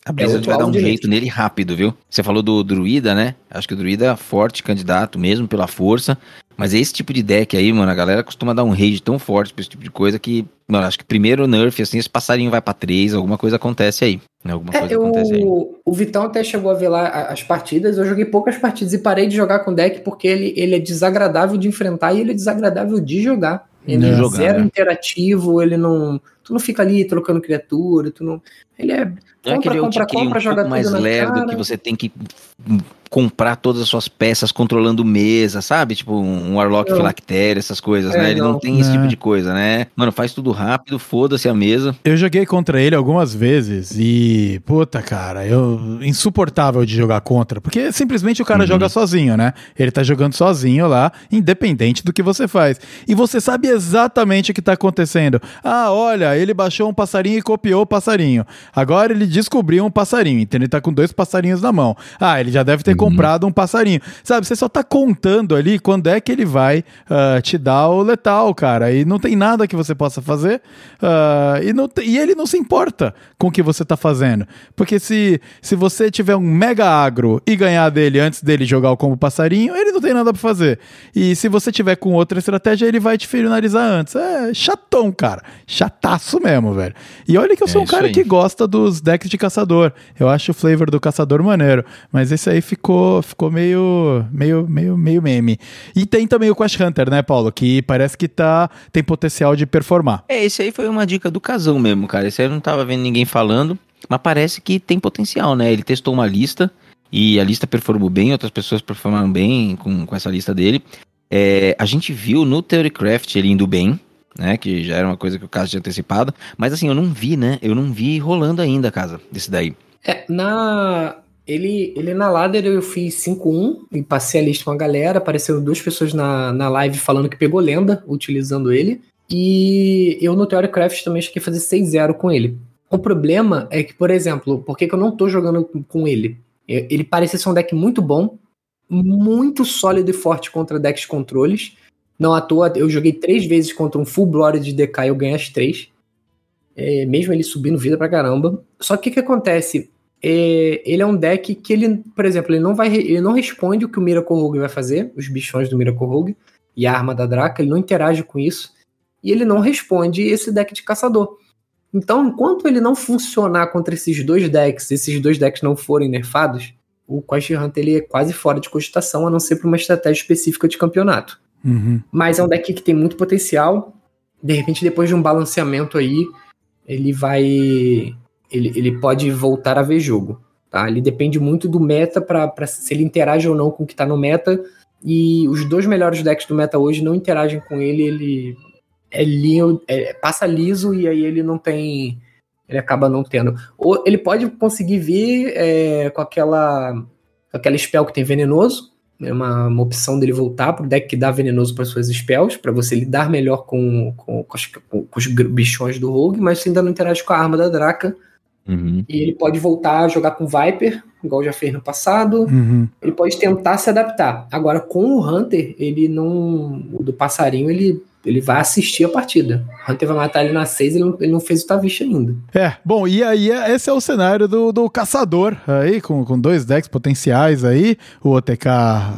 A Blizzard outro vai dar um jeito nele rápido, viu? Você falou do Druida, né? Acho que o Druida é forte candidato mesmo pela força. Mas esse tipo de deck aí, mano, a galera costuma dar um rage tão forte pra esse tipo de coisa que, mano, acho que primeiro nerf, assim, esse passarinho vai pra 3, alguma coisa acontece aí. Né? Alguma É, coisa acontece aí. eu, o Vitão até chegou a ver lá as partidas. Eu joguei poucas partidas e parei de jogar com o deck porque ele, ele é desagradável de enfrentar e ele é desagradável de jogar. Ele De é jogar, zero né? interativo, ele não. Tu não fica ali trocando criatura, tu não. Ele é. Não é compra, aquele compra, compra, um joga pouco mais lerdo que você tem que hum, comprar todas as suas peças controlando mesa, sabe? Tipo um Warlock Não. Phylacteria, essas coisas, É, né? Ele não, não. tem esse É. tipo de coisa, né? Mano, faz tudo rápido, foda-se a mesa. Eu joguei contra ele algumas vezes e, puta, cara, eu insuportável de jogar contra, porque simplesmente o cara Uhum. joga sozinho, né? Ele tá jogando sozinho lá, independente do que você faz. E você sabe exatamente o que tá acontecendo. Ah, olha, ele baixou um passarinho e copiou o passarinho. Agora ele descobriu um passarinho, então ele tá com dois passarinhos na mão. Ah, ele já deve ter comprado um passarinho. Sabe, você só tá contando ali quando é que ele vai ah, te dar o letal, cara. E não tem nada que você possa fazer. ah, e, não te- e ele não se importa com o que você tá fazendo. Porque se, se você tiver um mega agro e ganhar dele antes dele jogar o combo passarinho, ele não tem nada pra fazer. E se você tiver com outra estratégia, ele vai te finalizar antes. É chatão, cara. Chataço mesmo, velho. E olha que eu É sou um isso cara aí. que gosta dos decks de caçador. Eu acho o flavor do caçador maneiro. Mas esse aí ficou, ficou meio, meio, meio, meio meme. E tem também o Quest Hunter, né, Paulo? Que parece que tá, tem potencial de performar. É, esse aí foi uma dica do casão mesmo, cara. Esse aí eu não tava vendo ninguém falando, mas parece que tem potencial, né? Ele testou uma lista e a lista performou bem, outras pessoas performaram bem com, com essa lista dele. É, a gente viu no Theorycraft ele indo bem, né? Que já era uma coisa que o caso tinha antecipado. Mas assim, eu não vi, né? Eu não vi rolando ainda a casa desse daí. É, na. Ele, ele na ladder eu fiz 5-1 e passei a lista com a galera. Apareceram duas pessoas na, na live falando que pegou lenda utilizando ele. E eu no Theorycraft também cheguei a fazer 6-0 com ele. O problema é que, por exemplo, por que, que eu não tô jogando com ele? Ele parece ser um deck muito bom, muito sólido e forte contra decks de controles. Não à toa, eu joguei três vezes contra um Full Blood de DK e eu ganhei as três. É, mesmo ele subindo vida pra caramba. Só que o que acontece? É, ele é um deck que ele, por exemplo, ele não vai, ele não responde o que o Miracle Rogue vai fazer, os bichões do Miracle Rogue e a arma da Draca, ele não interage com isso. E ele não responde esse deck de caçador. Então, enquanto ele não funcionar contra esses dois decks, esses dois decks não forem nerfados, o Quest Hunter ele é quase fora de cogitação, a não ser para uma estratégia específica de campeonato. Uhum. Mas é um deck que tem muito potencial. De repente, depois de um balanceamento aí, ele vai. Ele, ele pode voltar a ver jogo. Tá? Ele depende muito do meta para se ele interage ou não com o que está no meta. E os dois melhores decks do meta hoje não interagem com ele. Ele é, liso, é passa liso e aí ele não tem ele acaba não tendo. Ou ele pode conseguir vir é, com aquela aquela spell que tem venenoso, é uma, uma opção dele voltar pro deck que dá venenoso para suas spells, para você lidar melhor com, com, com, os, com, os, bichões do rogue, mas você ainda não interage com a arma da Draca. Uhum. E ele pode voltar a jogar com Viper, igual já fez no passado. Uhum. Ele pode tentar se adaptar. Agora, com o Hunter, ele não. O do passarinho, ele ele vai assistir a partida. Hunter vai matar ele na 6 ele, ele não fez o Tavish ainda. É, bom, e aí é, esse é o cenário do, do caçador aí, com, com dois decks potenciais aí, o OTK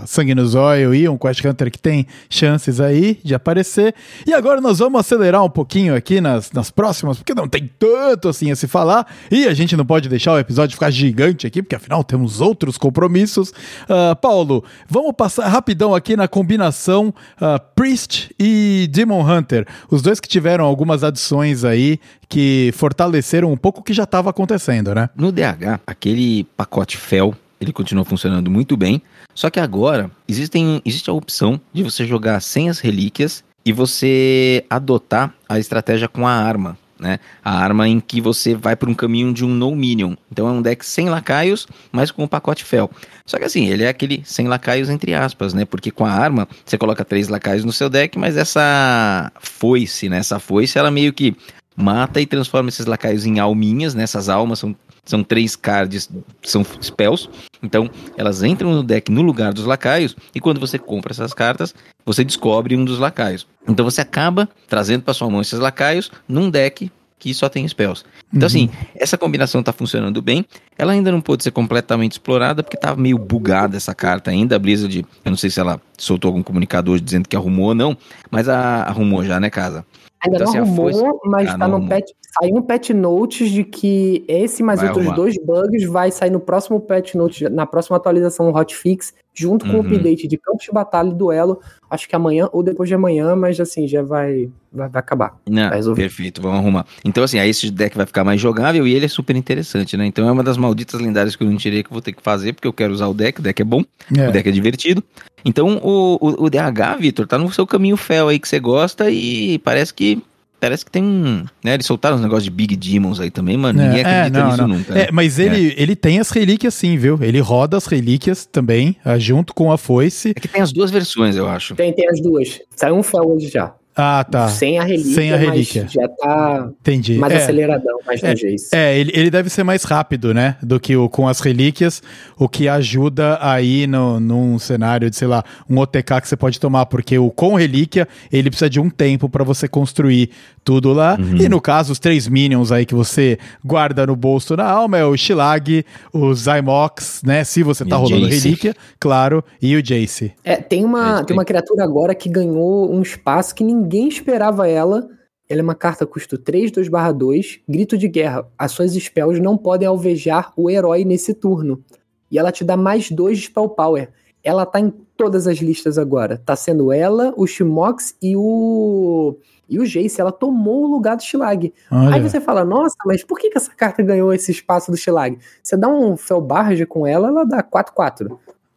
Sangue no Zóio e um Quest Hunter que tem chances aí de aparecer. E agora nós vamos acelerar um pouquinho aqui nas, nas próximas, porque não tem tanto assim a se falar, e a gente não pode deixar o episódio ficar gigante aqui, porque afinal temos outros compromissos. Uh, Paulo, vamos passar rapidão aqui na combinação uh, Priest e Demon Hunter, os dois que tiveram algumas adições aí que fortaleceram um pouco o que já estava acontecendo, né? No DH, aquele pacote Fel, ele continua funcionando muito bem, só que agora existem, existe a opção de você jogar sem as relíquias e você adotar a estratégia com a arma né? A arma em que você vai por um caminho de um no minion. Então é um deck sem lacaios, mas com o pacote fel. Só que assim, ele é aquele sem lacaios entre aspas, né? Porque com a arma você coloca três lacaios no seu deck, mas essa foice, né? Essa foice ela meio que mata e transforma esses lacaios em alminhas, né? Essas almas são são três cards, são spells. Então, elas entram no deck no lugar dos lacaios. E quando você compra essas cartas, você descobre um dos lacaios. Então, você acaba trazendo para sua mão esses lacaios num deck que só tem spells. Então, assim, uhum. assim, essa combinação tá funcionando bem. Ela ainda não pôde ser completamente explorada, porque tá meio bugada essa carta ainda. A Blizzard, eu não sei se ela soltou algum comunicado hoje dizendo que arrumou ou não, mas a, arrumou já, né, casa? Ainda então, não assim, arrumou, fosse... mas ah, tá no patch, saiu um patch notes de que esse mais vai outros arrumar. dois bugs vai sair no próximo patch note, na próxima atualização hotfix, junto com uhum. o update de campos de batalha e duelo, acho que amanhã ou depois de amanhã, mas assim, já vai, vai, vai acabar. Não, vai perfeito, vamos arrumar. Então assim, aí esse deck vai ficar mais jogável e ele é super interessante, né? Então é uma das malditas lendárias que eu não tirei que eu vou ter que fazer, porque eu quero usar o deck, o deck é bom, é. o deck é divertido. Então o, o, o DH, Vitor, tá no seu caminho fel aí que você gosta e parece que Parece que tem um. Né, eles soltaram uns negócios de Big Demons aí também, mano. É, ninguém acredita é, não, nisso não. nunca. Né? É, mas ele, é. ele tem as relíquias sim, viu? Ele roda as relíquias também, ah, junto com a foice. É que tem as duas versões, eu acho. Tem, tem as duas. Saiu um fel hoje já. Ah, tá. Sem a relíquia, Sem a relíquia. já tá Entendi. mais é, aceleradão, mais é, É, ele, ele deve ser mais rápido, né? Do que o com as relíquias, o que ajuda aí no, num cenário de, sei lá, um OTK que você pode tomar, porque o com relíquia, ele precisa de um tempo para você construir tudo lá. Uhum. E no caso, os três minions aí que você guarda no bolso na alma é o Shilag, o Zymox, né? Se você tá rolando Jace. relíquia, claro, e o Jace. É, tem uma, é, tem uma criatura agora que ganhou um espaço que ninguém ninguém esperava ela. Ela é uma carta custo 3, 2 barra 2, grito de guerra. As suas spells não podem alvejar o herói nesse turno. E ela te dá mais 2 de spell power. Ela tá em todas as listas agora. Tá sendo ela, o Shimox e o e o Jace, ela tomou o lugar do Shilag. Aí você fala, nossa, mas por que, que essa carta ganhou esse espaço do Shilag? Você dá um Felbarge com ela, ela dá 4-4.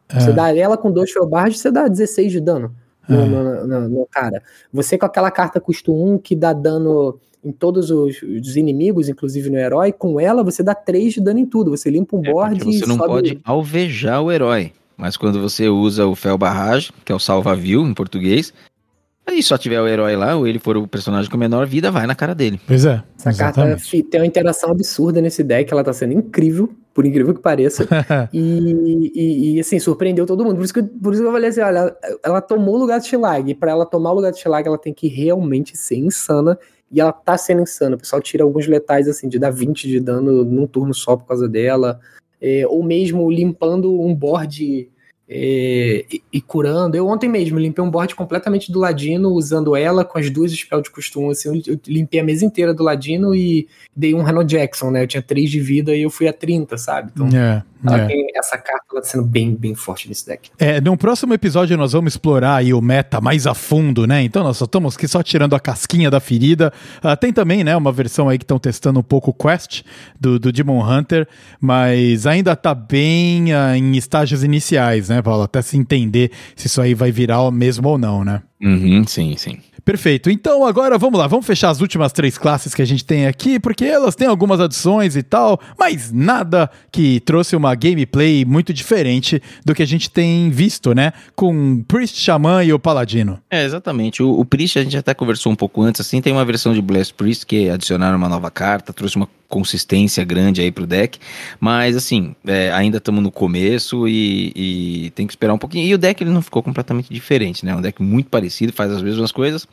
É. Você dá ela com dois Felbarge, você dá 16 de dano. no, Ah. no- no- no cara. Você com aquela carta custo 1 que dá dano em todos os, os inimigos, inclusive no herói, com ela você dá 3 de dano em tudo. Você limpa um É, board você e não sobe. pode alvejar o herói. Mas quando você usa o Fel Barrage, que é o salva-viu em português, aí só tiver o herói lá, ou ele for o personagem com menor vida, vai na cara dele. Pois é. Essa carta exatamente. fi- tem uma interação absurda nesse deck, ela tá sendo incrível, por incrível que pareça. [laughs] E, e- e, assim, surpreendeu todo mundo. Por isso que, por isso que eu falei assim: olha, ela, ela tomou o lugar do Shilag. E pra ela tomar o lugar do Shilag, ela tem que realmente ser insana. E ela tá sendo insana. O pessoal tira alguns letais, assim, de dar 20 de dano num turno só por causa dela. É, ou mesmo limpando um board e, e curando. Eu ontem mesmo limpei um board completamente do Ladino, usando ela com as duas spell de costume. Assim, eu, limpei a mesa inteira do Ladino e dei um Renault Jackson, né? Eu tinha 3 de vida e eu fui a 30, sabe? Então, É, ela é. tem essa carta ela tá sendo bem, bem forte nesse deck. É, no próximo episódio nós vamos explorar aí o meta mais a fundo, né? Então nós só estamos aqui só tirando a casquinha da ferida. Ah, tem também, né, uma versão aí que estão testando um pouco o Quest do, do Demon Hunter, mas ainda tá bem ah, em estágios iniciais, né, Paulo? Até se entender se isso aí vai virar mesmo ou não, né? Uhum, sim, sim. Perfeito. Então agora vamos lá, vamos fechar as últimas três classes que a gente tem aqui, porque elas têm algumas adições e tal, mas nada que trouxe uma gameplay muito diferente do que a gente tem visto, né? Com Priest, Xamã e o Paladino. É, exatamente. O, o Priest, a gente até conversou um pouco antes, assim, tem uma versão de Blast Priest que adicionaram uma nova carta, trouxe uma consistência grande aí pro deck, mas assim, é, ainda estamos no começo e, e tem que esperar um pouquinho. E o deck ele não ficou completamente diferente, né? É um deck muito parecido, faz as mesmas coisas.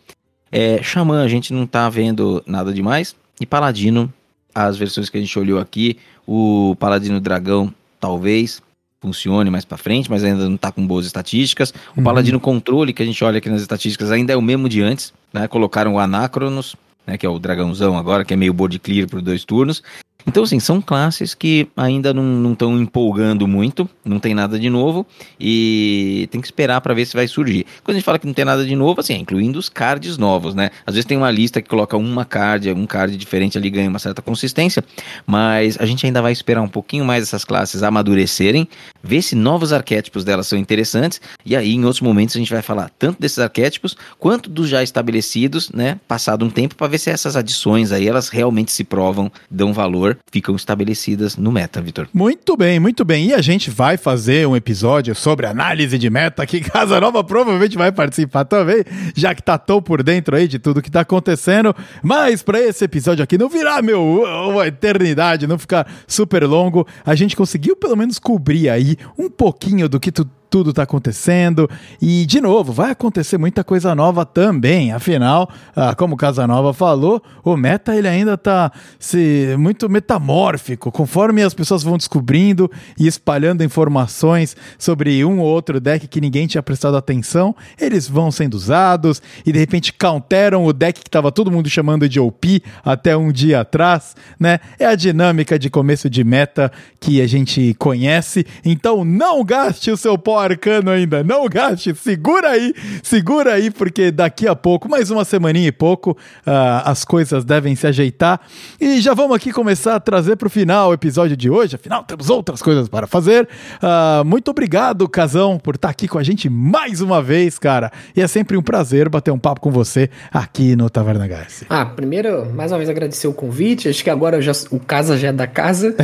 É, Xamã, a gente não tá vendo nada demais. E Paladino, as versões que a gente olhou aqui, o Paladino Dragão, talvez funcione mais pra frente, mas ainda não tá com boas estatísticas. O Uhum. Paladino Controle, que a gente olha aqui nas estatísticas, ainda é o mesmo de antes, né? Colocaram o Anacronos, né, que é o dragãozão agora, que é meio board clear por dois turnos. Então, assim, são classes que ainda não estão empolgando muito, não tem nada de novo, e tem que esperar para ver se vai surgir. Quando a gente fala que não tem nada de novo, assim, é incluindo os cards novos, né? Às vezes tem uma lista que coloca uma card, um card diferente ali ganha uma certa consistência, mas a gente ainda vai esperar um pouquinho mais essas classes amadurecerem, ver se novos arquétipos delas são interessantes, e aí em outros momentos a gente vai falar tanto desses arquétipos quanto dos já estabelecidos, né? Passado um tempo para ver se essas adições aí elas realmente se provam, dão valor, ficam estabelecidas no meta, Vitor. Muito bem, muito bem. E a gente vai fazer um episódio sobre análise de meta que [laughs] Casa Nova provavelmente vai participar também, já que tá tão por dentro aí de tudo que tá acontecendo. Mas para esse episódio aqui não virar, meu, uma eternidade, não ficar super longo, a gente conseguiu pelo menos cobrir aí um pouquinho do que tu tudo tá acontecendo. E, de novo, vai acontecer muita coisa nova também. Afinal, ah, como o Casanova falou, o meta ele ainda tá se, muito metamórfico. Conforme as pessoas vão descobrindo e espalhando informações sobre um ou outro deck que ninguém tinha prestado atenção, eles vão sendo usados e de repente counteram o deck que tava todo mundo chamando de OP até um dia atrás, né? É a dinâmica de começo de meta que a gente conhece. Então não gaste o seu pó arcano ainda, não gaste, segura aí, segura aí, porque daqui a pouco, mais uma semaninha e pouco, ah, as coisas devem se ajeitar. E já vamos aqui começar a trazer para o final o episódio de hoje, afinal temos outras coisas para fazer. Ah, muito obrigado, Casão, por estar aqui com a gente mais uma vez, cara. E é sempre um prazer bater um papo com você aqui no Taverna HS. Ah, primeiro, mais uma vez agradecer o convite. Acho que agora já, o casa já é da casa.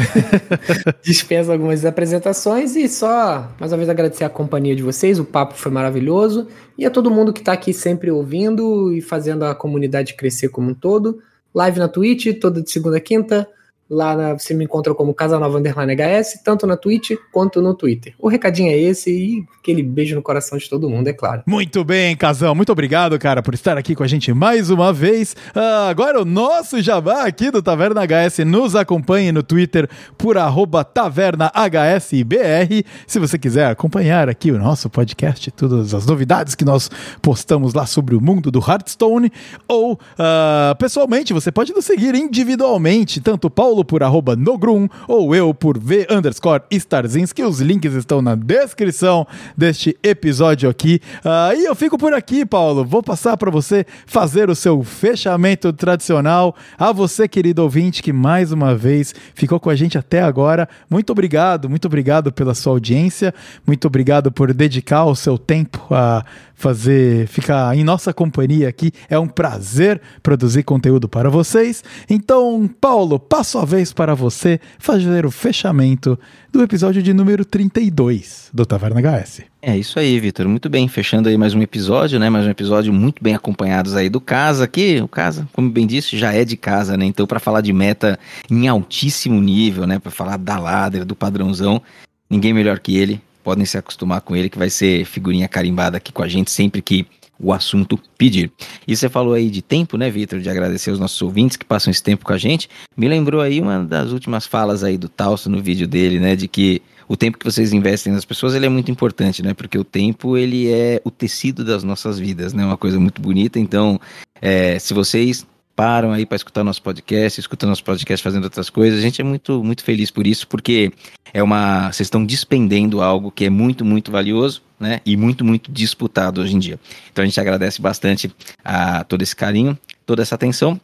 [laughs] Dispensa algumas apresentações e só mais uma vez agradecer a companhia de vocês. O papo foi maravilhoso. E a todo mundo que tá aqui sempre ouvindo e fazendo a comunidade crescer como um todo. Live na Twitch, toda de segunda a quinta. Lá na- você me encontra como Casanova Underline HS, tanto na Twitch quanto no Twitter. O recadinho é esse e aquele beijo no coração de todo mundo, é claro. Muito bem, Casão. Muito obrigado, cara, por estar aqui com a gente mais uma vez. Ah, agora o nosso jabá aqui do Taverna HS nos acompanhe no Twitter por arroba tavernahsbr. Se você quiser acompanhar aqui o nosso podcast, todas as novidades que nós postamos lá sobre o mundo do Hearthstone. Ou, ah, pessoalmente, você pode nos seguir individualmente, tanto o Paulo por arroba nogrum ou eu por v underscore starzins, que os links estão na descrição deste episódio aqui. Ah, e eu fico por aqui, Paulo. Vou passar para você fazer o seu fechamento tradicional. A você, querido ouvinte, que mais uma vez ficou com a gente até agora. Muito obrigado, muito obrigado pela sua audiência. Muito obrigado por dedicar o seu tempo a fazer, ficar em nossa companhia aqui. É um prazer produzir conteúdo para vocês. Então, Paulo, passo a vez para você fazer o fechamento do episódio de número 32 do Taverna HS. É isso aí, Vitor. Muito bem. Fechando aí mais um episódio, né? Mais um episódio muito bem acompanhados aí do Casa aqui. O Casa, como bem disse, já é de casa, né? Então, para falar de meta em altíssimo nível, né? Para falar da ladra, do padrãozão, ninguém melhor que ele. Podem se acostumar com ele, que vai ser figurinha carimbada aqui com a gente sempre que o assunto pedir. E você falou aí de tempo, né, Vitor, de agradecer os nossos ouvintes que passam esse tempo com a gente. Me lembrou aí uma das últimas falas aí do Talso no vídeo dele, né, de que o tempo que vocês investem nas pessoas, ele é muito importante, né, porque o tempo, ele é o tecido das nossas vidas, né, uma coisa muito bonita. Então, é, se vocês param aí para escutar nosso podcast, escutam nosso podcast fazendo outras coisas. A gente é muito, muito feliz por isso, porque é uma. Vocês estão despendendo algo que é muito, muito valioso, né? E muito, muito disputado hoje em dia. Então a gente agradece bastante a todo esse carinho, toda essa atenção.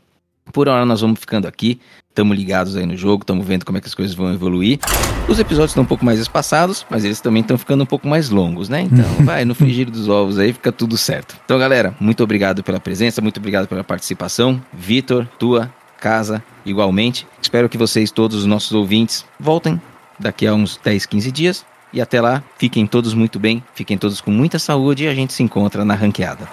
Por hora nós vamos ficando aqui. Estamos ligados aí no jogo, estamos vendo como é que as coisas vão evoluir. Os episódios estão um pouco mais espaçados, mas eles também estão ficando um pouco mais longos, né? Então, [laughs] vai no frigir dos ovos aí, fica tudo certo. Então, galera, muito obrigado pela presença, muito obrigado pela participação. Vitor, tua, casa, igualmente. Espero que vocês, todos os nossos ouvintes, voltem daqui a uns 10, 15 dias. E até lá, fiquem todos muito bem, fiquem todos com muita saúde e a gente se encontra na ranqueada.